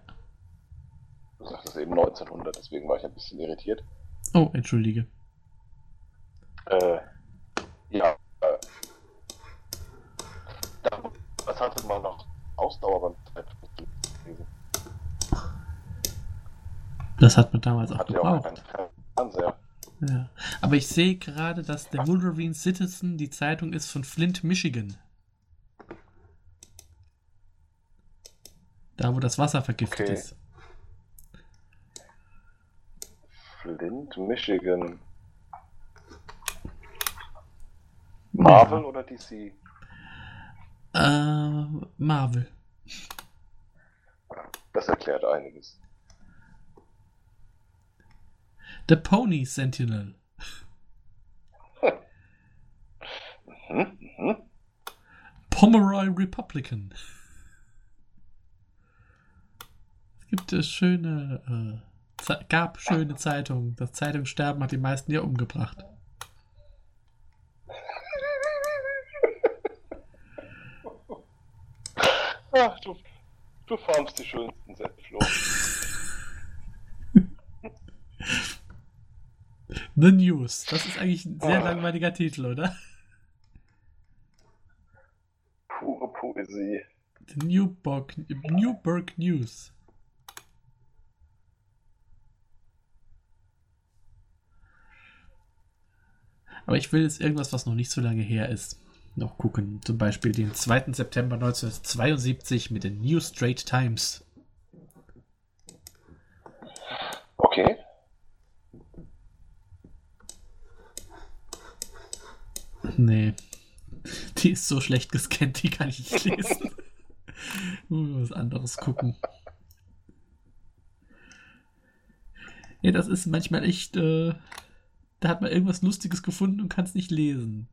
Du sagtest eben 1900, deswegen war ich ein bisschen irritiert. Oh, entschuldige. Äh, ja. Äh, da, was hatte man noch Ausdauer beim Zeitungslesen? Das hat man damals auch ja auch gebraucht. keinen Fernseher. Ja. Aber ich sehe gerade, dass der Wolverine Citizen die Zeitung ist von Flint, Michigan. Da, wo das Wasser vergiftet Okay. ist. Flint, Michigan. Marvel oder DC? Äh, Marvel. Das erklärt einiges. The Pony Sentinel. Mhm, mhm. Pomeroy Republican. Es gibt äh, schöne, äh, gab schöne Zeitungen. Das Zeitungssterben hat die meisten ja umgebracht. Ach, du, du formst die schönsten Sätze, Flo. The News. Das ist eigentlich ein sehr Ah. langweiliger Titel, oder? Pure Poesie. The Newburgh, Newburgh News. Aber ich will jetzt irgendwas, was noch nicht so lange her ist, noch gucken. Zum Beispiel den 2. September 1972 mit den New Straight Times. Okay. Nee. Die ist so schlecht gescannt, die kann ich nicht lesen. Muss was anderes gucken. Ja, das ist manchmal echt. Äh, da hat man irgendwas Lustiges gefunden und kann es nicht lesen.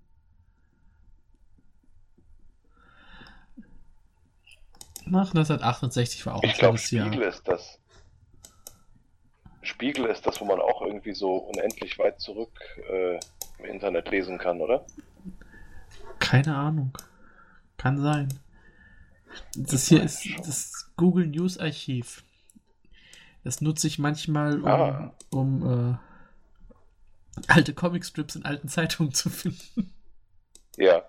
Nach 1968 war auch ein Ich glaube, tolles Jahr. Spiegel ist das. Spiegel ist das, wo man auch irgendwie so unendlich weit zurück äh, im Internet lesen kann, oder? Keine Ahnung. Kann sein. Das hier ist das Google News Archiv. Das nutze ich manchmal, um, Ah. um äh, alte Comicstrips in alten Zeitungen zu finden. Ja.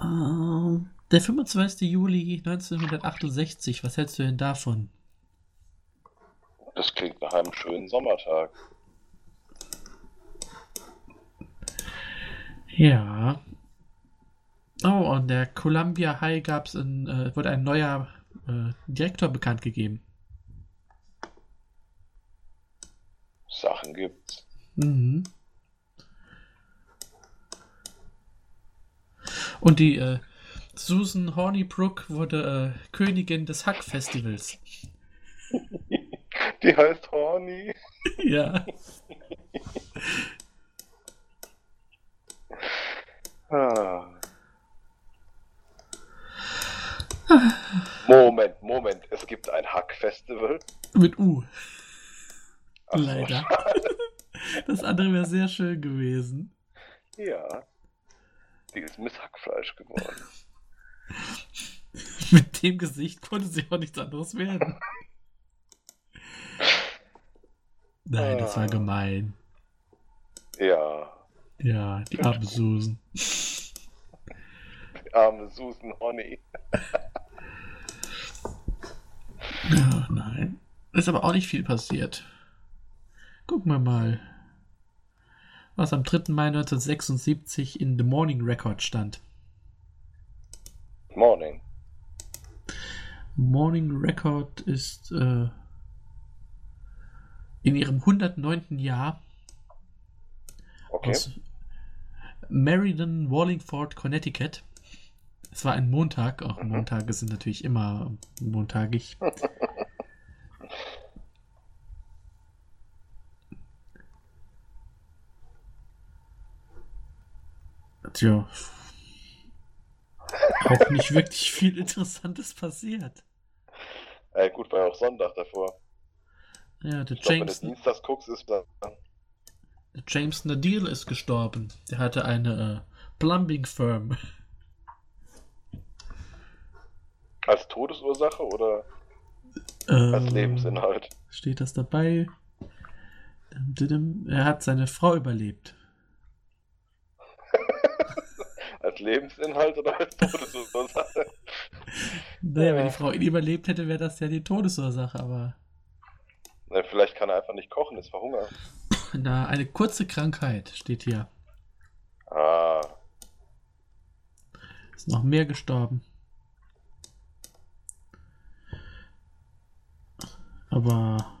Ähm, der 25. Juli 1968, was hältst du denn davon? Das klingt nach einem schönen Sommertag. Ja. Oh, und der Columbia High gab's in, äh, wurde ein neuer äh, Direktor bekannt gegeben. Sachen gibt's. Mhm. Und die äh, Susan Hornibrook wurde äh, Königin des Hack-Festivals. Die heißt Horny. ja. Ah. Moment, Moment. Es gibt ein Hack-Festival. Mit U. Ach so, Leider. Das andere wäre sehr schön gewesen. Ja. Die ist Miss Hackfleisch geworden. Mit dem Gesicht konnte sie auch nichts anderes werden. Nein, das war Ah. gemein. Ja. Ja, die arme Susan. Die arme Susan Honey. Ja, nein. Ist aber auch nicht viel passiert. Gucken wir mal, was am 3. Mai 1976 in The Morning Record stand. Morning. Morning Record ist äh, in ihrem 109. Jahr Okay. aus Meriden, Wallingford, Connecticut. Es war ein Montag. Auch Montage sind natürlich immer montagig. Tja. Auch nicht wirklich viel Interessantes passiert. Äh, gut, war ja auch Sonntag davor. Ja, der Ich glaube, wenn du James, Dienstags guckst, ist dann. der James Nadeal ist gestorben. Der hatte eine äh, Plumbing Firm. Als Todesursache oder als Ähm, Lebensinhalt? Steht das dabei? Er hat seine Frau überlebt. Als Lebensinhalt oder als Todesursache? Naja, wenn die Frau ihn überlebt hätte, wäre das ja die Todesursache, aber Na, vielleicht kann er einfach nicht kochen, ist verhungert. na, eine kurze Krankheit steht hier. Ah, Ist noch mehr gestorben. Aber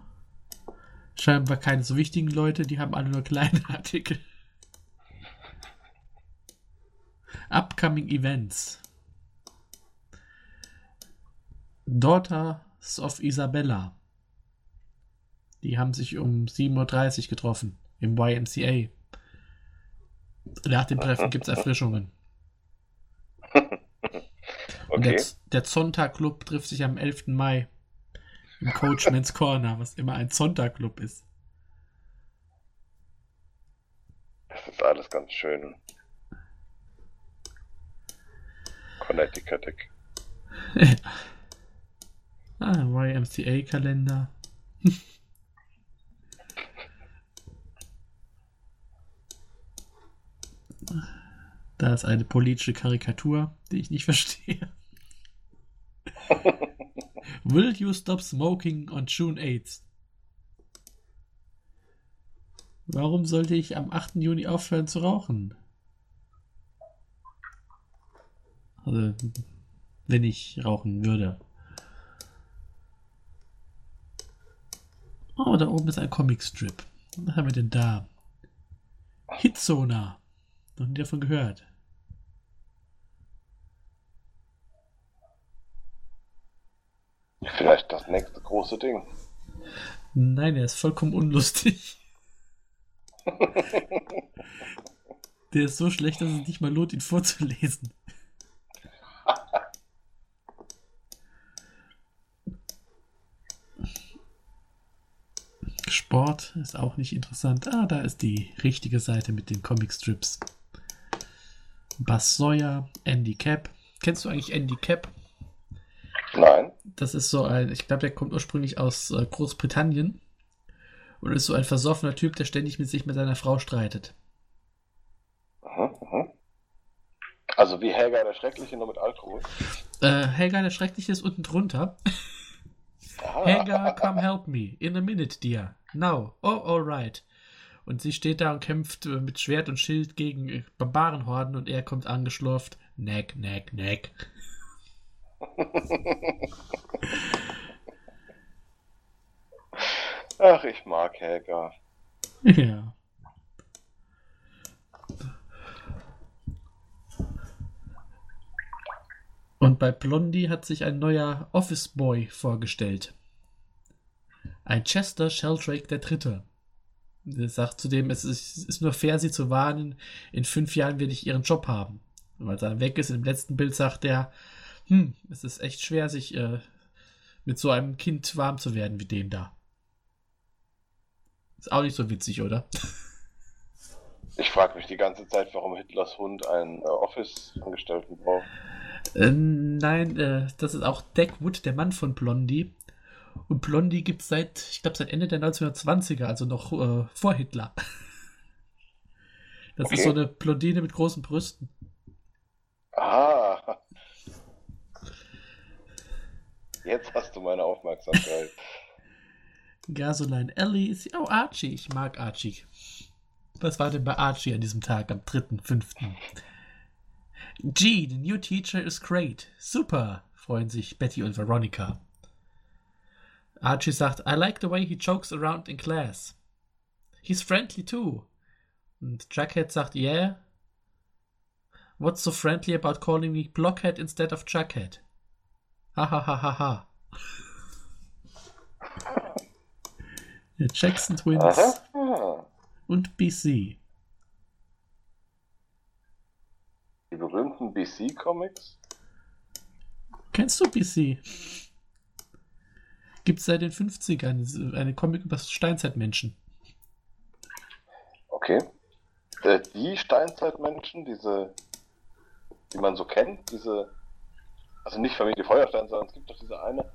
scheinbar keine so wichtigen Leute, die haben alle nur kleine Artikel. Upcoming Events. Daughters of Isabella. Die haben sich um 7.30 Uhr getroffen im YMCA. Nach dem Treffen gibt es Erfrischungen. Und der, okay. der Zonta-Club trifft sich am 11. Mai im Coachman's Corner, was immer ein Zonta-Club ist. Das ist alles ganz schön. Connecticut. ah, YMCA-Kalender. Da ist eine politische Karikatur, die ich nicht verstehe. Will you stop smoking on June 8th? Warum sollte ich am 8. Juni aufhören zu rauchen? Also, wenn ich rauchen würde. Oh, da oben ist ein Comicstrip. Was haben wir denn da? Hitzona. Noch nie davon gehört. Vielleicht das nächste große Ding. Nein, er ist vollkommen unlustig. Der ist so schlecht, dass es nicht mal lohnt, ihn vorzulesen. Sport ist auch nicht interessant. Ah, da ist die richtige Seite mit den Comicstrips. Buzz Sawyer, Andy Cap. Kennst du eigentlich Andy Cap? Nein. Das ist so ein, ich glaube, der kommt ursprünglich aus äh, Großbritannien und ist so ein versoffener Typ, der ständig mit sich mit seiner Frau streitet. Mhm, mhm. Also wie Helga der Schreckliche nur mit Alkohol. Äh, Helga, der Schreckliche ist unten drunter. Aha. Helga, come help me. In a minute, dear. Now. Oh, alright. Und sie steht da und kämpft äh, mit Schwert und Schild gegen äh, Barbarenhorden und er kommt angeschlurft. neck, neck, neck. Ach, ich mag Helga. Ja. Und bei Blondie hat sich ein neuer Office Boy vorgestellt. Ein Chester Sheldrake der Dritte. Er sagt zudem, es ist, es ist nur fair, sie zu warnen, in fünf Jahren werde ich ihren Job haben. Und als er dann weg ist, im letzten Bild sagt er, hm, es ist echt schwer, sich äh, mit so einem Kind warm zu werden wie dem da. Ist auch nicht so witzig, oder? Ich frage mich die ganze Zeit, warum Hitlers Hund einen äh, Office-Angestellten braucht. Äh, nein, äh, das ist auch Deckwood, der Mann von Blondie. Und Blondie gibt es seit, ich glaube, seit Ende der 1920er, also noch äh, vor Hitler. Das Okay. ist so eine Blondine mit großen Brüsten. Ah. Jetzt hast du meine Aufmerksamkeit. Gasoline Ellie ist. Oh, Archie. Ich mag Archie. Was war denn bei Archie an diesem Tag, am 3.5.? Gee, the new teacher is great. Super, freuen sich Betty und Veronica. Archie sagt, I like the way he jokes around in class. He's friendly too. Und Jughead sagt, yeah. What's so friendly about calling me Blockhead instead of Jughead? Ha ha ha ha ha. Jackson Twins Aha. und BC. Die berühmten BC-Comics? Kennst du BC? Gibt es seit den 50ern eine Comic über Steinzeitmenschen. Okay. Äh, die Steinzeitmenschen, diese, die man so kennt, diese, also nicht Familie Feuerstein, sondern es gibt doch diese eine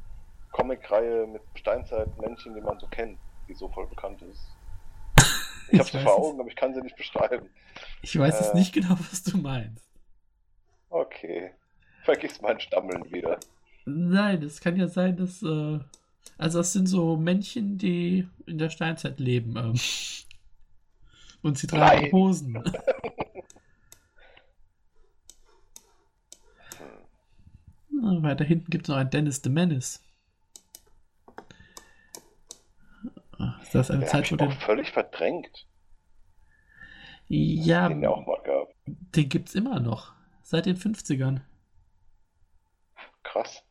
Comicreihe mit Steinzeitmenschen, die man so kennt, die so voll bekannt ist. Ich Ich habe sie vor es. Augen, aber ich kann sie nicht beschreiben. Ich weiß jetzt Äh. nicht genau, was du meinst. Okay. Vergiss mein Stammeln wieder. Nein, es kann ja sein, dass. Äh, also, es sind so Männchen, die in der Steinzeit leben. Ähm, und sie tragen Nein. Hosen. Na, weiter hinten gibt es noch einen Dennis the Menace. Ist das eine Den Zeit, wo den. völlig verdrängt. Ja, Den den gibt's immer noch. Seit den 50ern. Krass.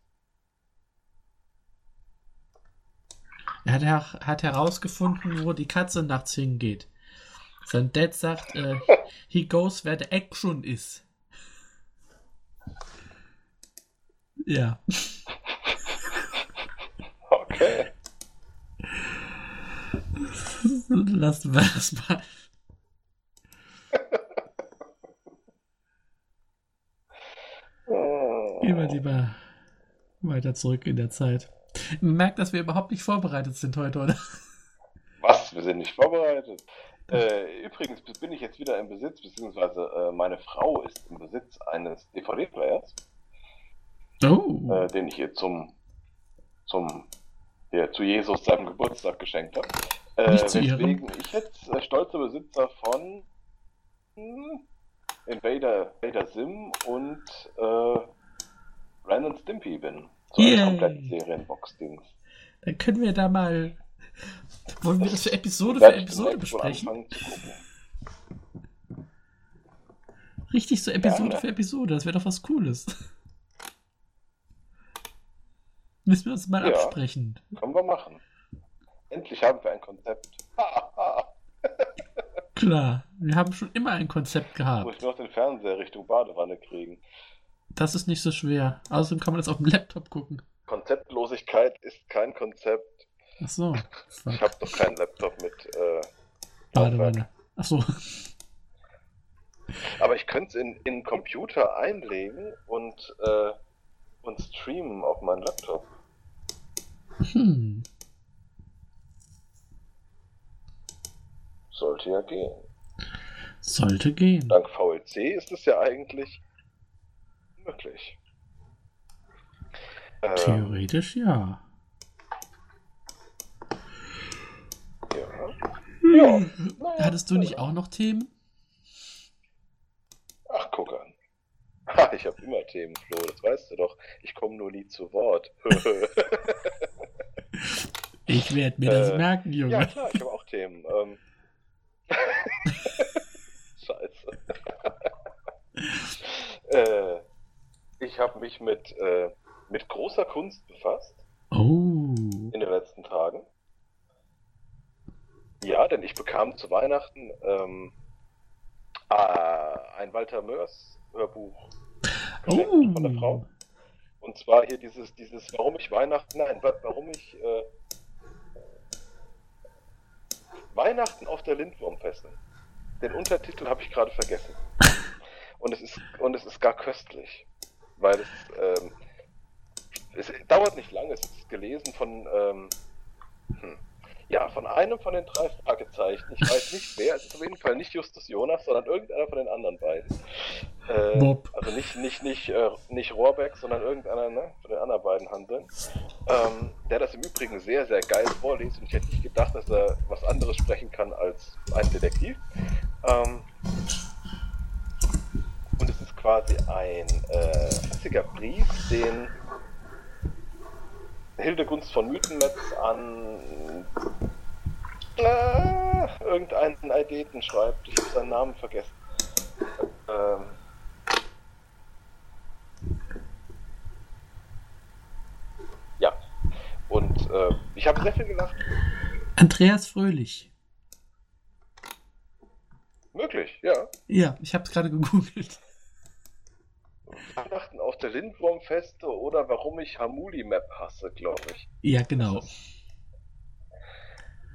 Er hat, her hat herausgefunden, wo die Katze nachts hingeht. Sein Dad sagt, äh, he goes where the action is. Ja. Okay. Lassen wir das mal. Gehen wir lieber weiter zurück in der Zeit. Merkt, dass wir überhaupt nicht vorbereitet sind heute, oder? Was? Wir sind nicht vorbereitet. Äh, übrigens bin ich jetzt wieder im Besitz, beziehungsweise äh, meine Frau ist im Besitz eines DVD-Players, Oh. äh, den ich ihr zum, zum hier, zu Jesus seinem Geburtstag geschenkt habe. Äh, Nicht zu weswegen ich jetzt äh, stolzer Besitzer von hm, Invader, Invader Sim und äh, Ren und Stimpy bin. So Yay. ein komplett Serienbox-Dings. Dann können wir da mal. Wollen wir das für Episode für Episode besprechen? Richtig, so Episode Gerne. für Episode. Das wäre doch was Cooles. Müssen wir uns mal Ja. absprechen. Können wir machen. Endlich haben wir ein Konzept. Klar, wir haben schon immer ein Konzept Muss gehabt. ich noch den Fernseher Richtung Badewanne kriegen. Das ist nicht so schwer. Außerdem kann man das auf dem Laptop gucken. Konzeptlosigkeit ist kein Konzept. Ach so. Ich habe doch keinen Laptop mit. Äh, Badewanne. Ach so. Aber ich könnte es in, in den Computer einlegen und, äh, und streamen auf meinen Laptop. Hm. Sollte ja gehen. Sollte gehen. Dank VLC ist es ja eigentlich Ähm, Theoretisch ja. ja. Ja. Naja, Hattest du nicht auch noch Themen? Ach, guck an. Ha, ich habe immer Themen, Flo, das weißt du doch. Ich komme nur nie zu Wort. ich werde mir das Äh, merken, Junge. ja, klar, ich habe auch Themen. Ähm. Scheiße. äh, ich habe mich mit, äh, mit großer Kunst befasst Oh. in den letzten Tagen. Ja, denn ich bekam zu Weihnachten ähm, äh, ein Walter Mörs Hörbuch Oh. von der Frau. Und zwar hier dieses, dieses, warum ich Weihnachten, nein, wa- warum ich äh, Weihnachten auf der Lindwurmfessel. Den Untertitel habe ich gerade vergessen. Und es ist und es ist gar köstlich, weil es ähm, es dauert nicht lange. Es ist gelesen von ähm, hm, ja von einem von den drei Fragezeichen. Ich weiß nicht wer. Es ist auf jeden Fall nicht Justus Jonas, sondern irgendeiner von den anderen beiden. Äh, Bob. Also nicht nicht nicht äh, nicht Rohrbeck, sondern irgendeiner ne, von den anderen beiden Handeln. Ähm, der das im Übrigen sehr sehr geil vorliest und ich hätte nicht gedacht, dass er was anderes sprechen kann als ein Detektiv. Ähm, quasi ein äh, einziger Brief, den Hildegunst von Mythenmetz an äh, irgendeinen Aideten schreibt. Ich habe seinen Namen vergessen. Ähm, ja. Und äh, ich habe sehr viel gelacht. Andreas Fröhlich. Möglich, ja. Ja, ich habe es gerade gegoogelt. Weihnachten auf der Lindwurmfeste oder warum ich Hamuli Map hasse, glaube ich. Ja, genau.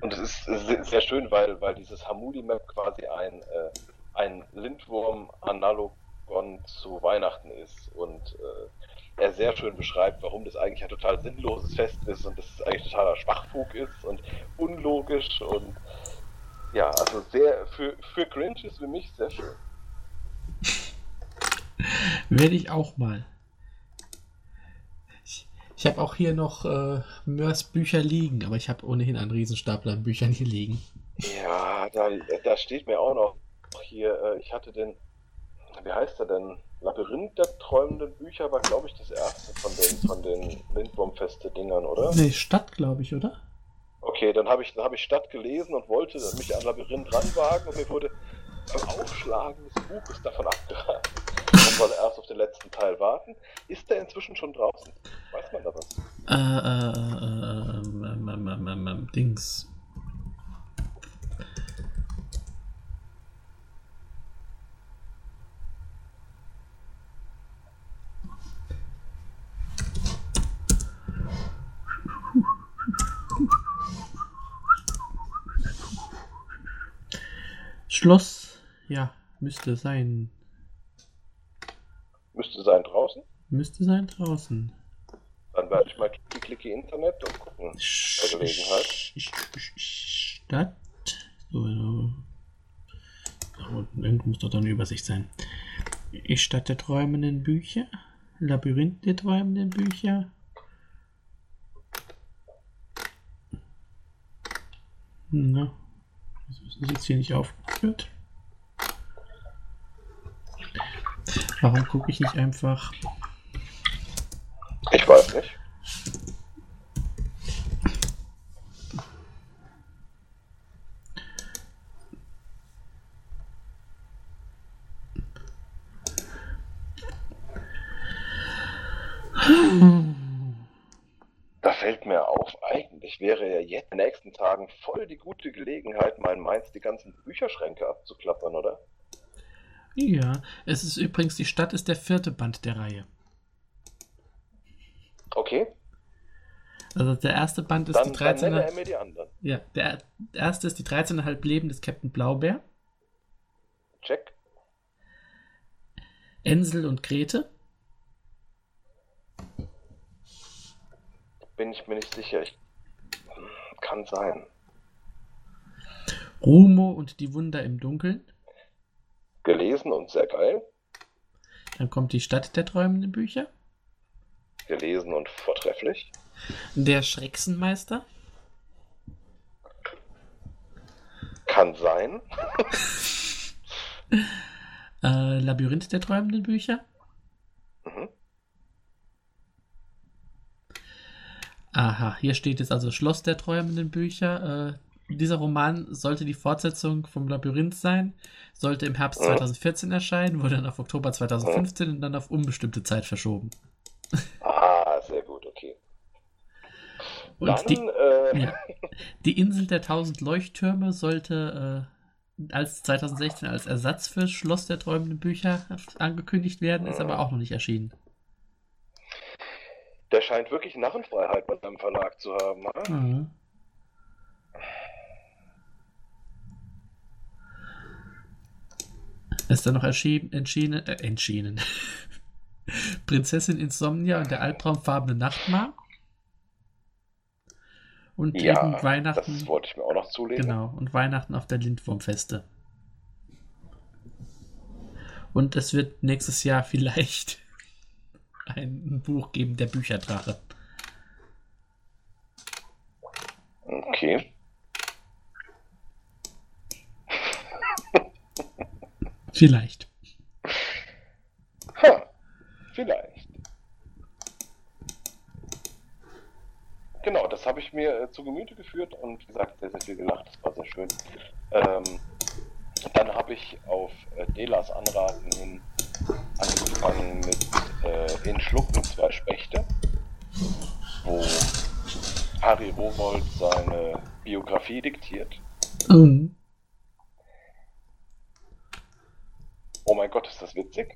Und es ist sehr, sehr schön, weil, weil dieses Hamuli Map quasi ein, äh, ein Lindwurm-Analogon zu Weihnachten ist und äh, er sehr schön beschreibt, warum das eigentlich ein total sinnloses Fest ist und dass es eigentlich totaler Schwachfug ist und unlogisch und ja, also sehr für, für Grinches wie mich sehr schön. Werde ich auch mal. Ich, ich habe auch hier noch äh, Mörs Bücher liegen, aber ich habe ohnehin einen Riesenstapel an Büchern hier liegen. Ja, da, da steht mir auch noch hier, äh, ich hatte den, wie heißt er denn? Labyrinth der träumenden Bücher war, glaube ich, das erste von den, von den Lindwurmfeste-Dingern, oder? Nee, Stadt, glaube ich, oder? Okay, dann habe ich, dann habe ich Stadt gelesen und wollte mich an Labyrinth ranwagen und mir wurde beim Aufschlagen des Buches davon abgeraten. Soll erst auf den letzten Teil warten. Ist der inzwischen schon draußen? Weiß man da was? Äh, äh, äh, ähm, ähm, ähm, ähm, ähm, Dings. Schloss, ja, müsste sein. Müsste sein draußen. Müsste sein draußen. Dann werde ich mal klicke Internet und gucken. Bei Gelegenheit. Stadt. So, so. Irgendwo muss doch da eine Übersicht sein. Stadt der träumenden Bücher. Labyrinth der träumenden Bücher. Na, wieso ist das jetzt hier nicht aufgeführt? Warum gucke ich nicht einfach? Ich weiß nicht. Da fällt mir auf, eigentlich wäre ja jetzt in den nächsten Tagen voll die gute Gelegenheit, mal in Mainz die ganzen Bücherschränke abzuklappern, oder? Ja, es ist übrigens, die Stadt ist der vierte Band der Reihe. Okay, Also der erste Band ist dann, die dann nenne 13. er mir die anderen. Ja, der erste ist die 13,5 Leben des Captain Blaubeer, Check. Ensel und Grete, Bin ich mir nicht sicher. Ich, kann sein. Rumo und die Wunder im Dunkeln gelesen und sehr geil. Dann kommt die Stadt der träumenden Bücher. Gelesen und vortrefflich. Der Schrecksenmeister. Kann sein. äh, Labyrinth der träumenden Bücher. Mhm. Aha, hier steht jetzt also Schloss der träumenden Bücher, äh, dieser Roman sollte die Fortsetzung vom Labyrinth sein, sollte im Herbst 2014 erscheinen, wurde dann auf Oktober 2015 und dann auf unbestimmte Zeit verschoben. Ah, sehr gut, okay. Und Dann, die, äh, ja, die Insel der tausend Leuchttürme sollte äh, als 2016 als Ersatz für Schloss der träumenden Bücher angekündigt werden, ist aber auch noch nicht erschienen. der scheint wirklich Narrenfreiheit bei seinem Verlag zu haben. ha? Mhm. Ist dann noch erschienen, entschieden, äh, entschieden. Prinzessin Insomnia und der albtraumfarbene Nachtmar. Und eben Ja, Weihnachten. das wollte ich mir auch noch zulegen. Genau, und Weihnachten auf der Lindwurmfeste. Und es wird nächstes Jahr vielleicht ein Buch geben, der Bücherdrache. Okay. Vielleicht. Ha, vielleicht. Genau, das habe ich mir äh, zu Gemüte geführt und wie gesagt, sehr, sehr viel gelacht. Das war sehr schön. Ähm, dann habe ich auf äh, Delas Anraten hin angefangen mit äh, In Schlucken zwei Spechte, wo Harry Rowold seine Biografie diktiert. Mhm. Oh mein Gott, ist das witzig.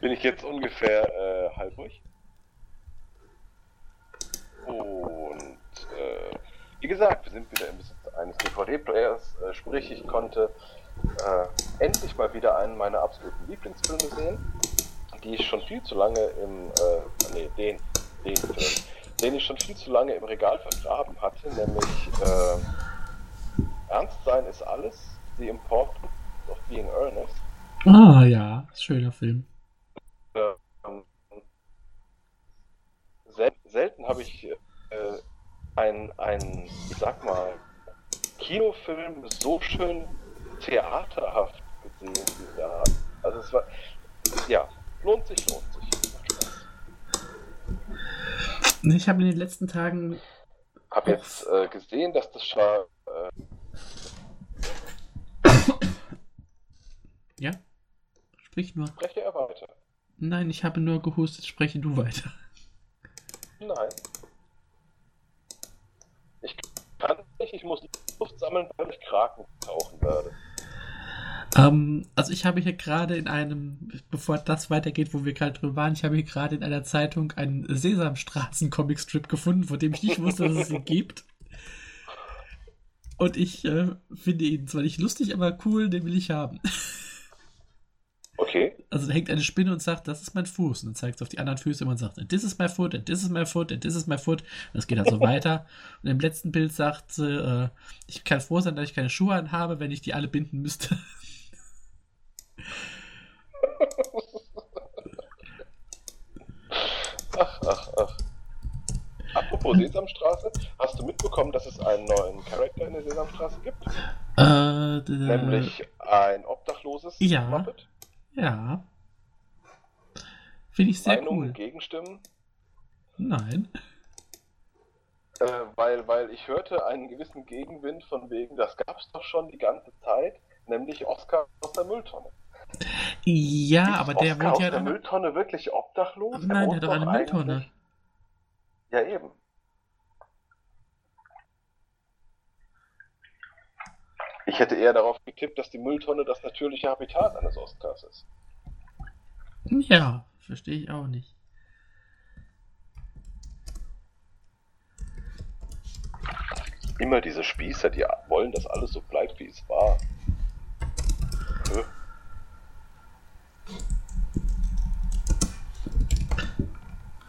Bin ich jetzt ungefähr äh, halb durch. Und äh, wie gesagt, wir sind wieder im Besitz eines DVD-Players, äh, sprich ich konnte äh, endlich mal wieder einen meiner absoluten Lieblingsfilme sehen, die ich schon viel zu lange im, äh, nee, den, den Film, den ich schon viel zu lange im Regal vergraben hatte, nämlich äh, Ernst sein ist alles, The Importance of Being Earnest. Ah ja, schöner Film. Ähm, sel selten habe ich äh, ein, ein, ich sag mal, Kinofilm so schön theaterhaft gesehen wie da. Also es war, ja, lohnt sich, lohnt sich. Ich habe in den letzten Tagen. Hab jetzt äh, gesehen, dass das schon äh, Ja? Sprich nur. spreche er weiter. Nein, ich habe nur gehustet, spreche du weiter. Nein. Ich kann nicht, ich muss Luft sammeln, weil ich Kraken tauchen werde. Ähm, also ich habe hier gerade in einem, bevor das weitergeht, wo wir gerade drüber waren, ich habe hier gerade in einer Zeitung einen Sesamstraßen-Comic-Strip gefunden, von dem ich nicht wusste, dass es ihn gibt. Und ich äh, finde ihn zwar nicht lustig, aber cool, den will ich haben. Okay. Also da hängt eine Spinne und sagt, das ist mein Fuß. Und dann zeigt es auf die anderen Füße und sagt, this is my foot, and this is my foot, and this is my foot. Und das geht also weiter. Und im letzten Bild sagt sie, äh, ich kann froh sein, dass ich keine Schuhe anhabe, wenn ich die alle binden müsste. Ach, ach, ach. Apropos Sesamstraße, hast du mitbekommen, dass es einen neuen Charakter in der Sesamstraße gibt? Äh, Nämlich ein obdachloses ja. Muppet? Ja. Finde ich sehr Meinungen, cool. Gegenstimmen? Nein. Äh, weil, weil ich hörte einen gewissen Gegenwind von wegen, das gab's doch schon die ganze Zeit, nämlich Oscar aus der Mülltonne. Ja, Ist aber der Oscar wird ja der dann. Mülltonne wirklich obdachlos? Nein, der wohnt hat doch eine Mülltonne. Ja, eben. Ich hätte eher darauf getippt, dass die Mülltonne das natürliche Habitat eines Oscars ist. Ja, verstehe ich auch nicht. Immer diese Spießer, die wollen, dass alles so bleibt, wie es war. Nö.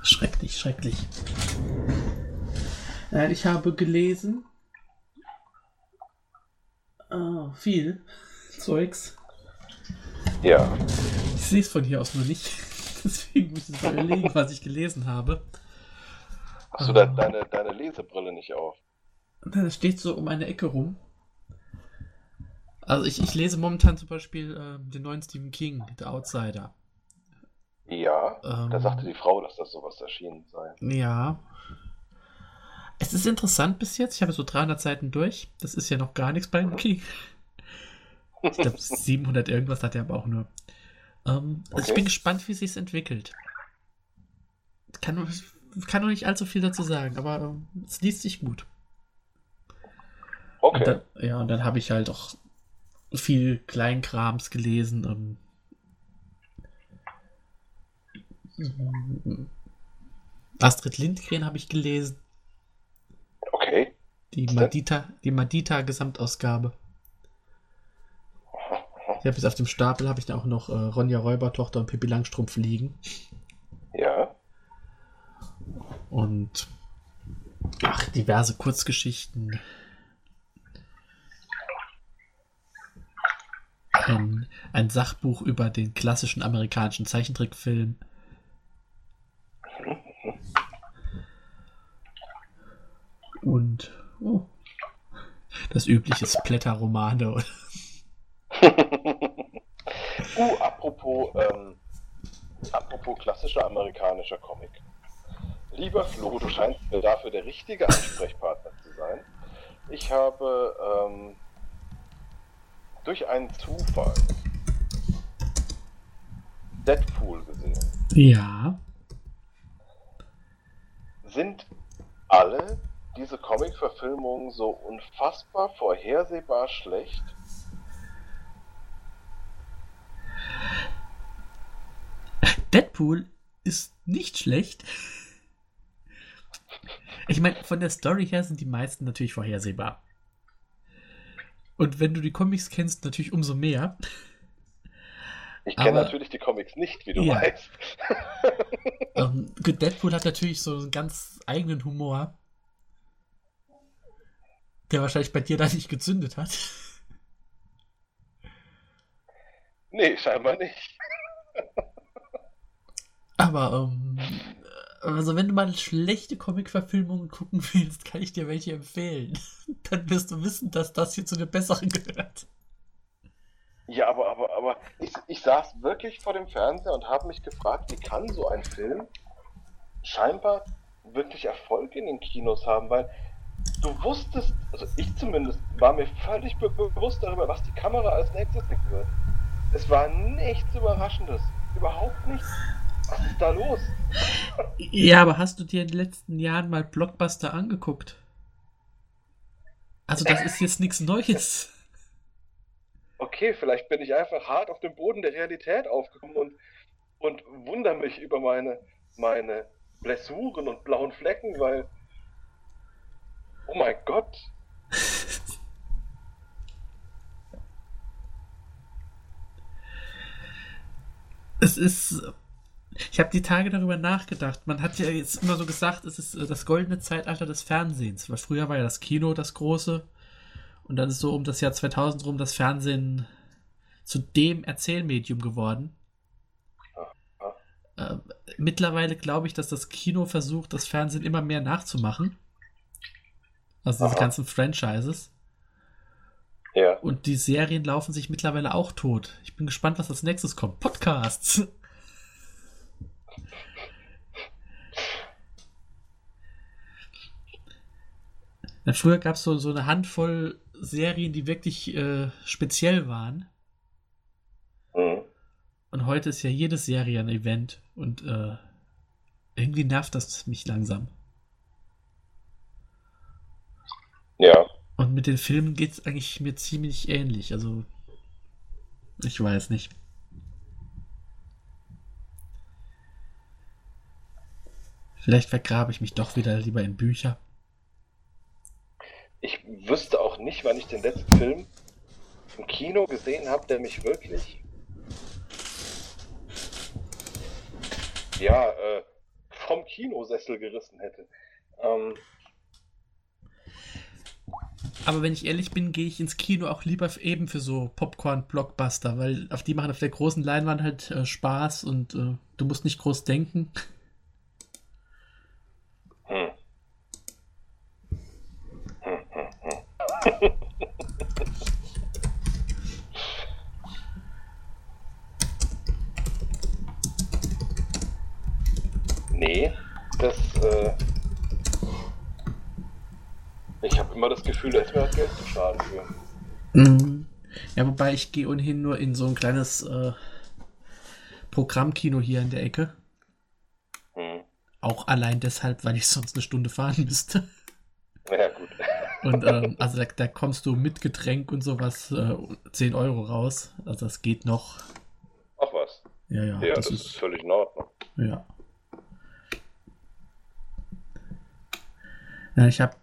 Schrecklich, schrecklich. Ich habe gelesen. Oh, viel Zeugs. Ja, Ich sehe es von hier aus nur nicht. Deswegen muss ich überlegen, was ich gelesen habe. hast du da deine, deine Lesebrille nicht auf? Das steht so um eine Ecke rum. Also ich, ich lese momentan zum Beispiel äh, den neuen Stephen King, The Outsider. Ja, Ähm, da sagte die Frau, dass das sowas erschienen sei. Ja. Es ist interessant bis jetzt. Ich habe so 300 Seiten durch. Das ist ja noch gar nichts beim King. Ich glaube, 700 irgendwas hat er aber auch nur. Ähm, also ich Okay. bin gespannt, wie sich entwickelt. Kann, kann noch nicht allzu viel dazu sagen, aber ähm, es liest sich gut. Und Okay. dann, ja, und dann habe ich halt auch viel Kleinkrams gelesen. Ähm, Astrid Lindgren habe ich gelesen. Okay. Die? Madita, die Madita Gesamtausgabe. Ich habe jetzt auf dem Stapel habe ich da auch noch äh, Ronja Räubertochter und Pippi Langstrumpf liegen. Ja. Und ach, diverse Kurzgeschichten. Ein, ein Sachbuch über den klassischen amerikanischen Zeichentrickfilm. Und oh, das übliche Splatter-Romane. uh, apropos, ähm, apropos klassischer amerikanischer Comic. Lieber Flo, du scheinst mir dafür der richtige Ansprechpartner zu sein. Ich habe ähm, durch einen Zufall Deadpool gesehen. Ja. Sind alle diese Comic-Verfilmungen so unfassbar vorhersehbar schlecht? Deadpool ist nicht schlecht. Ich meine, von der Story her sind die meisten natürlich vorhersehbar. Und wenn du die Comics kennst, natürlich umso mehr. Ich kenne natürlich die Comics nicht, wie du Ja. weißt. Ähm, gut, Deadpool hat natürlich so einen ganz eigenen Humor, der wahrscheinlich bei dir da nicht gezündet hat. Nee, scheinbar nicht. Aber, ähm, also wenn du mal schlechte Comic-Verfilmungen gucken willst, kann ich dir welche empfehlen. Dann wirst du wissen, dass das hier zu den besseren gehört. Ja, aber, aber, aber ich, ich saß wirklich vor dem Fernseher und habe mich gefragt, wie kann so ein Film scheinbar wirklich Erfolg in den Kinos haben, weil du wusstest, also ich zumindest, war mir völlig be bewusst darüber, was die Kamera als nächstes kriegen wird. Es war nichts Überraschendes. Überhaupt nichts. Was ist da los? Ja, aber hast du dir in den letzten Jahren mal Blockbuster angeguckt? Also das ist jetzt nichts Neues. Okay, vielleicht bin ich einfach hart auf dem Boden der Realität aufgekommen und, und wundere mich über meine, meine Blessuren und blauen Flecken, weil. Oh mein Gott. Es ist. Ich habe die Tage darüber nachgedacht. Man hat ja jetzt immer so gesagt, es ist äh, das goldene Zeitalter des Fernsehens. Weil früher war ja das Kino das große. Und dann ist so um das Jahr 2000 rum das Fernsehen zu dem Erzählmedium geworden. Äh, mittlerweile glaube ich, dass das Kino versucht, das Fernsehen immer mehr nachzumachen. Also diese Aha. ganzen Franchises. Ja. Und die Serien laufen sich mittlerweile auch tot. Ich bin gespannt, was als nächstes kommt. Podcasts. Na, früher gab es so, so eine Handvoll Serien, die wirklich äh, speziell waren. Mhm. Und heute ist ja jede Serie ein Event. Und äh, irgendwie nervt das mich langsam. Ja. Und mit den Filmen geht es eigentlich mir ziemlich ähnlich. Also, ich weiß nicht. Vielleicht vergrabe ich mich doch wieder lieber in Bücher. Ich wüsste auch nicht, wann ich den letzten Film im Kino gesehen habe, der mich wirklich. Ja, äh, vom Kinosessel gerissen hätte. Ähm, aber wenn ich ehrlich bin, gehe ich ins Kino auch lieber eben für so Popcorn-Blockbuster, weil auf die machen auf der großen Leinwand halt äh, Spaß und äh, du musst nicht groß denken. Hm. Hm, hm, nee, das. Äh ich habe immer das Gefühl, da ist mir das Geld zu schade für. Mhm. Ja, wobei ich gehe ohnehin nur in so ein kleines äh, Programmkino hier in der Ecke. Hm. Auch allein deshalb, weil ich sonst eine Stunde fahren müsste. Ja, gut. Und ähm, also da, da, kommst du mit Getränk und sowas äh, 10 Euro raus. Also das geht noch. Ach was. Ja, ja. Ja, das, das ist, ist völlig in Ordnung. Ja. Ja, ich habe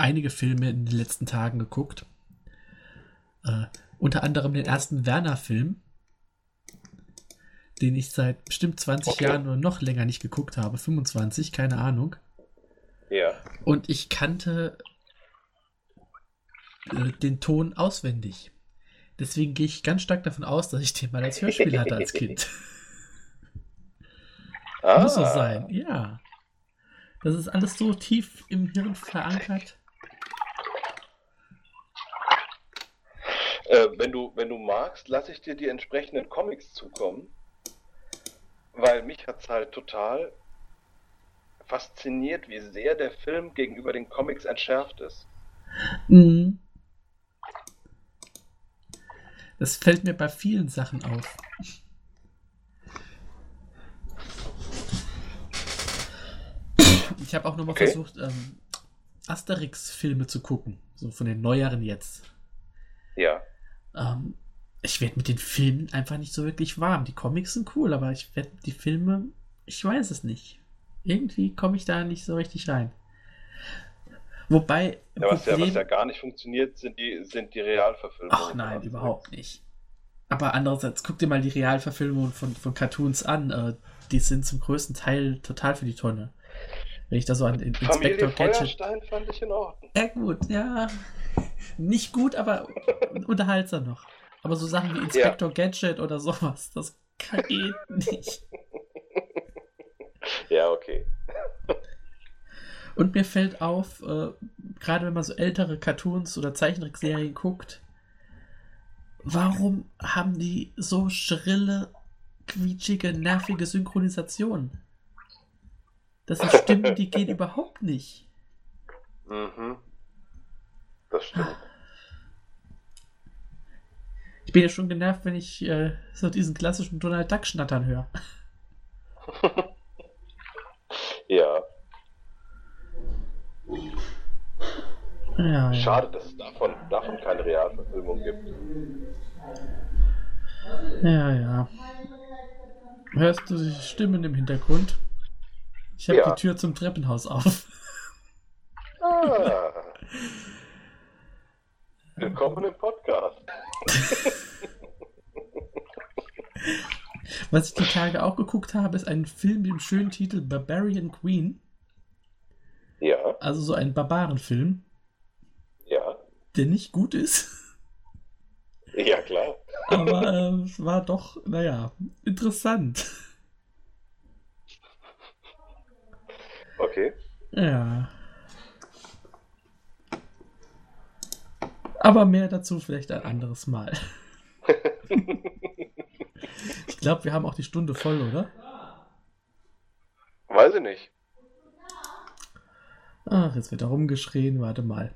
einige Filme in den letzten Tagen geguckt. Äh, unter anderem den ersten Werner-Film, den ich seit bestimmt 20 okay. Jahren oder noch länger nicht geguckt habe. 25, keine Ahnung. Ja. Und ich kannte äh, den Ton auswendig. Deswegen gehe ich ganz stark davon aus, dass ich den mal als Hörspiel hatte als Kind. ah. Muss so sein, ja. Das ist alles so tief im Hirn verankert. Äh, wenn, du, wenn du magst, lasse ich dir die entsprechenden Comics zukommen. Weil mich hat es halt total fasziniert, wie sehr der Film gegenüber den Comics entschärft ist. Mhm. Das fällt mir bei vielen Sachen auf. Ich habe auch nochmal okay. versucht, ähm, Asterix-Filme zu gucken. So von den neueren jetzt. Ja. Ähm, ich werde mit den Filmen einfach nicht so wirklich warm. Die Comics sind cool, aber ich werde die Filme, ich weiß es nicht. Irgendwie komme ich da nicht so richtig rein. Wobei. Ja, was, Problem, ja, was ja gar nicht funktioniert, sind die, sind die Realverfilmungen. Ach nein, überhaupt nicht. Aber andererseits, guck dir mal die Realverfilmungen von, von Cartoons an. Äh, die sind zum größten Teil total für die Tonne. Wenn ich da so an Inspektor Familie Gadget. Feuerstein fand ich in Ordnung. Ja, gut, ja. Nicht gut, aber unterhaltsam noch. Aber so Sachen wie Inspektor ja. Gadget oder sowas, das geht nicht. Ja, okay. Und mir fällt auf, äh, gerade wenn man so ältere Cartoons oder Zeichentrickserien guckt, warum haben die so schrille, quietschige, nervige Synchronisation? Das sind Stimmen, die gehen überhaupt nicht. Mhm. Das stimmt. Ich bin ja schon genervt, wenn ich äh, so diesen klassischen Donald Duck schnattern höre. ja. Ja, Schade, dass es davon, davon keine Realverfilmung gibt. Ja, ja. Hörst du die Stimmen im Hintergrund? Ich habe ja. die Tür zum Treppenhaus auf. Ah. Willkommen im Podcast. Was ich die Tage auch geguckt habe, ist ein Film mit dem schönen Titel Barbarian Queen. Ja. Also so ein Barbarenfilm. Ja. Der nicht gut ist. Ja, klar. Aber äh, es war doch, naja, interessant. Okay. Ja. Aber mehr dazu vielleicht ein anderes Mal. ich glaube, wir haben auch die Stunde voll, oder? Weiß ich nicht. Ach, jetzt wird da rumgeschrien. Warte mal.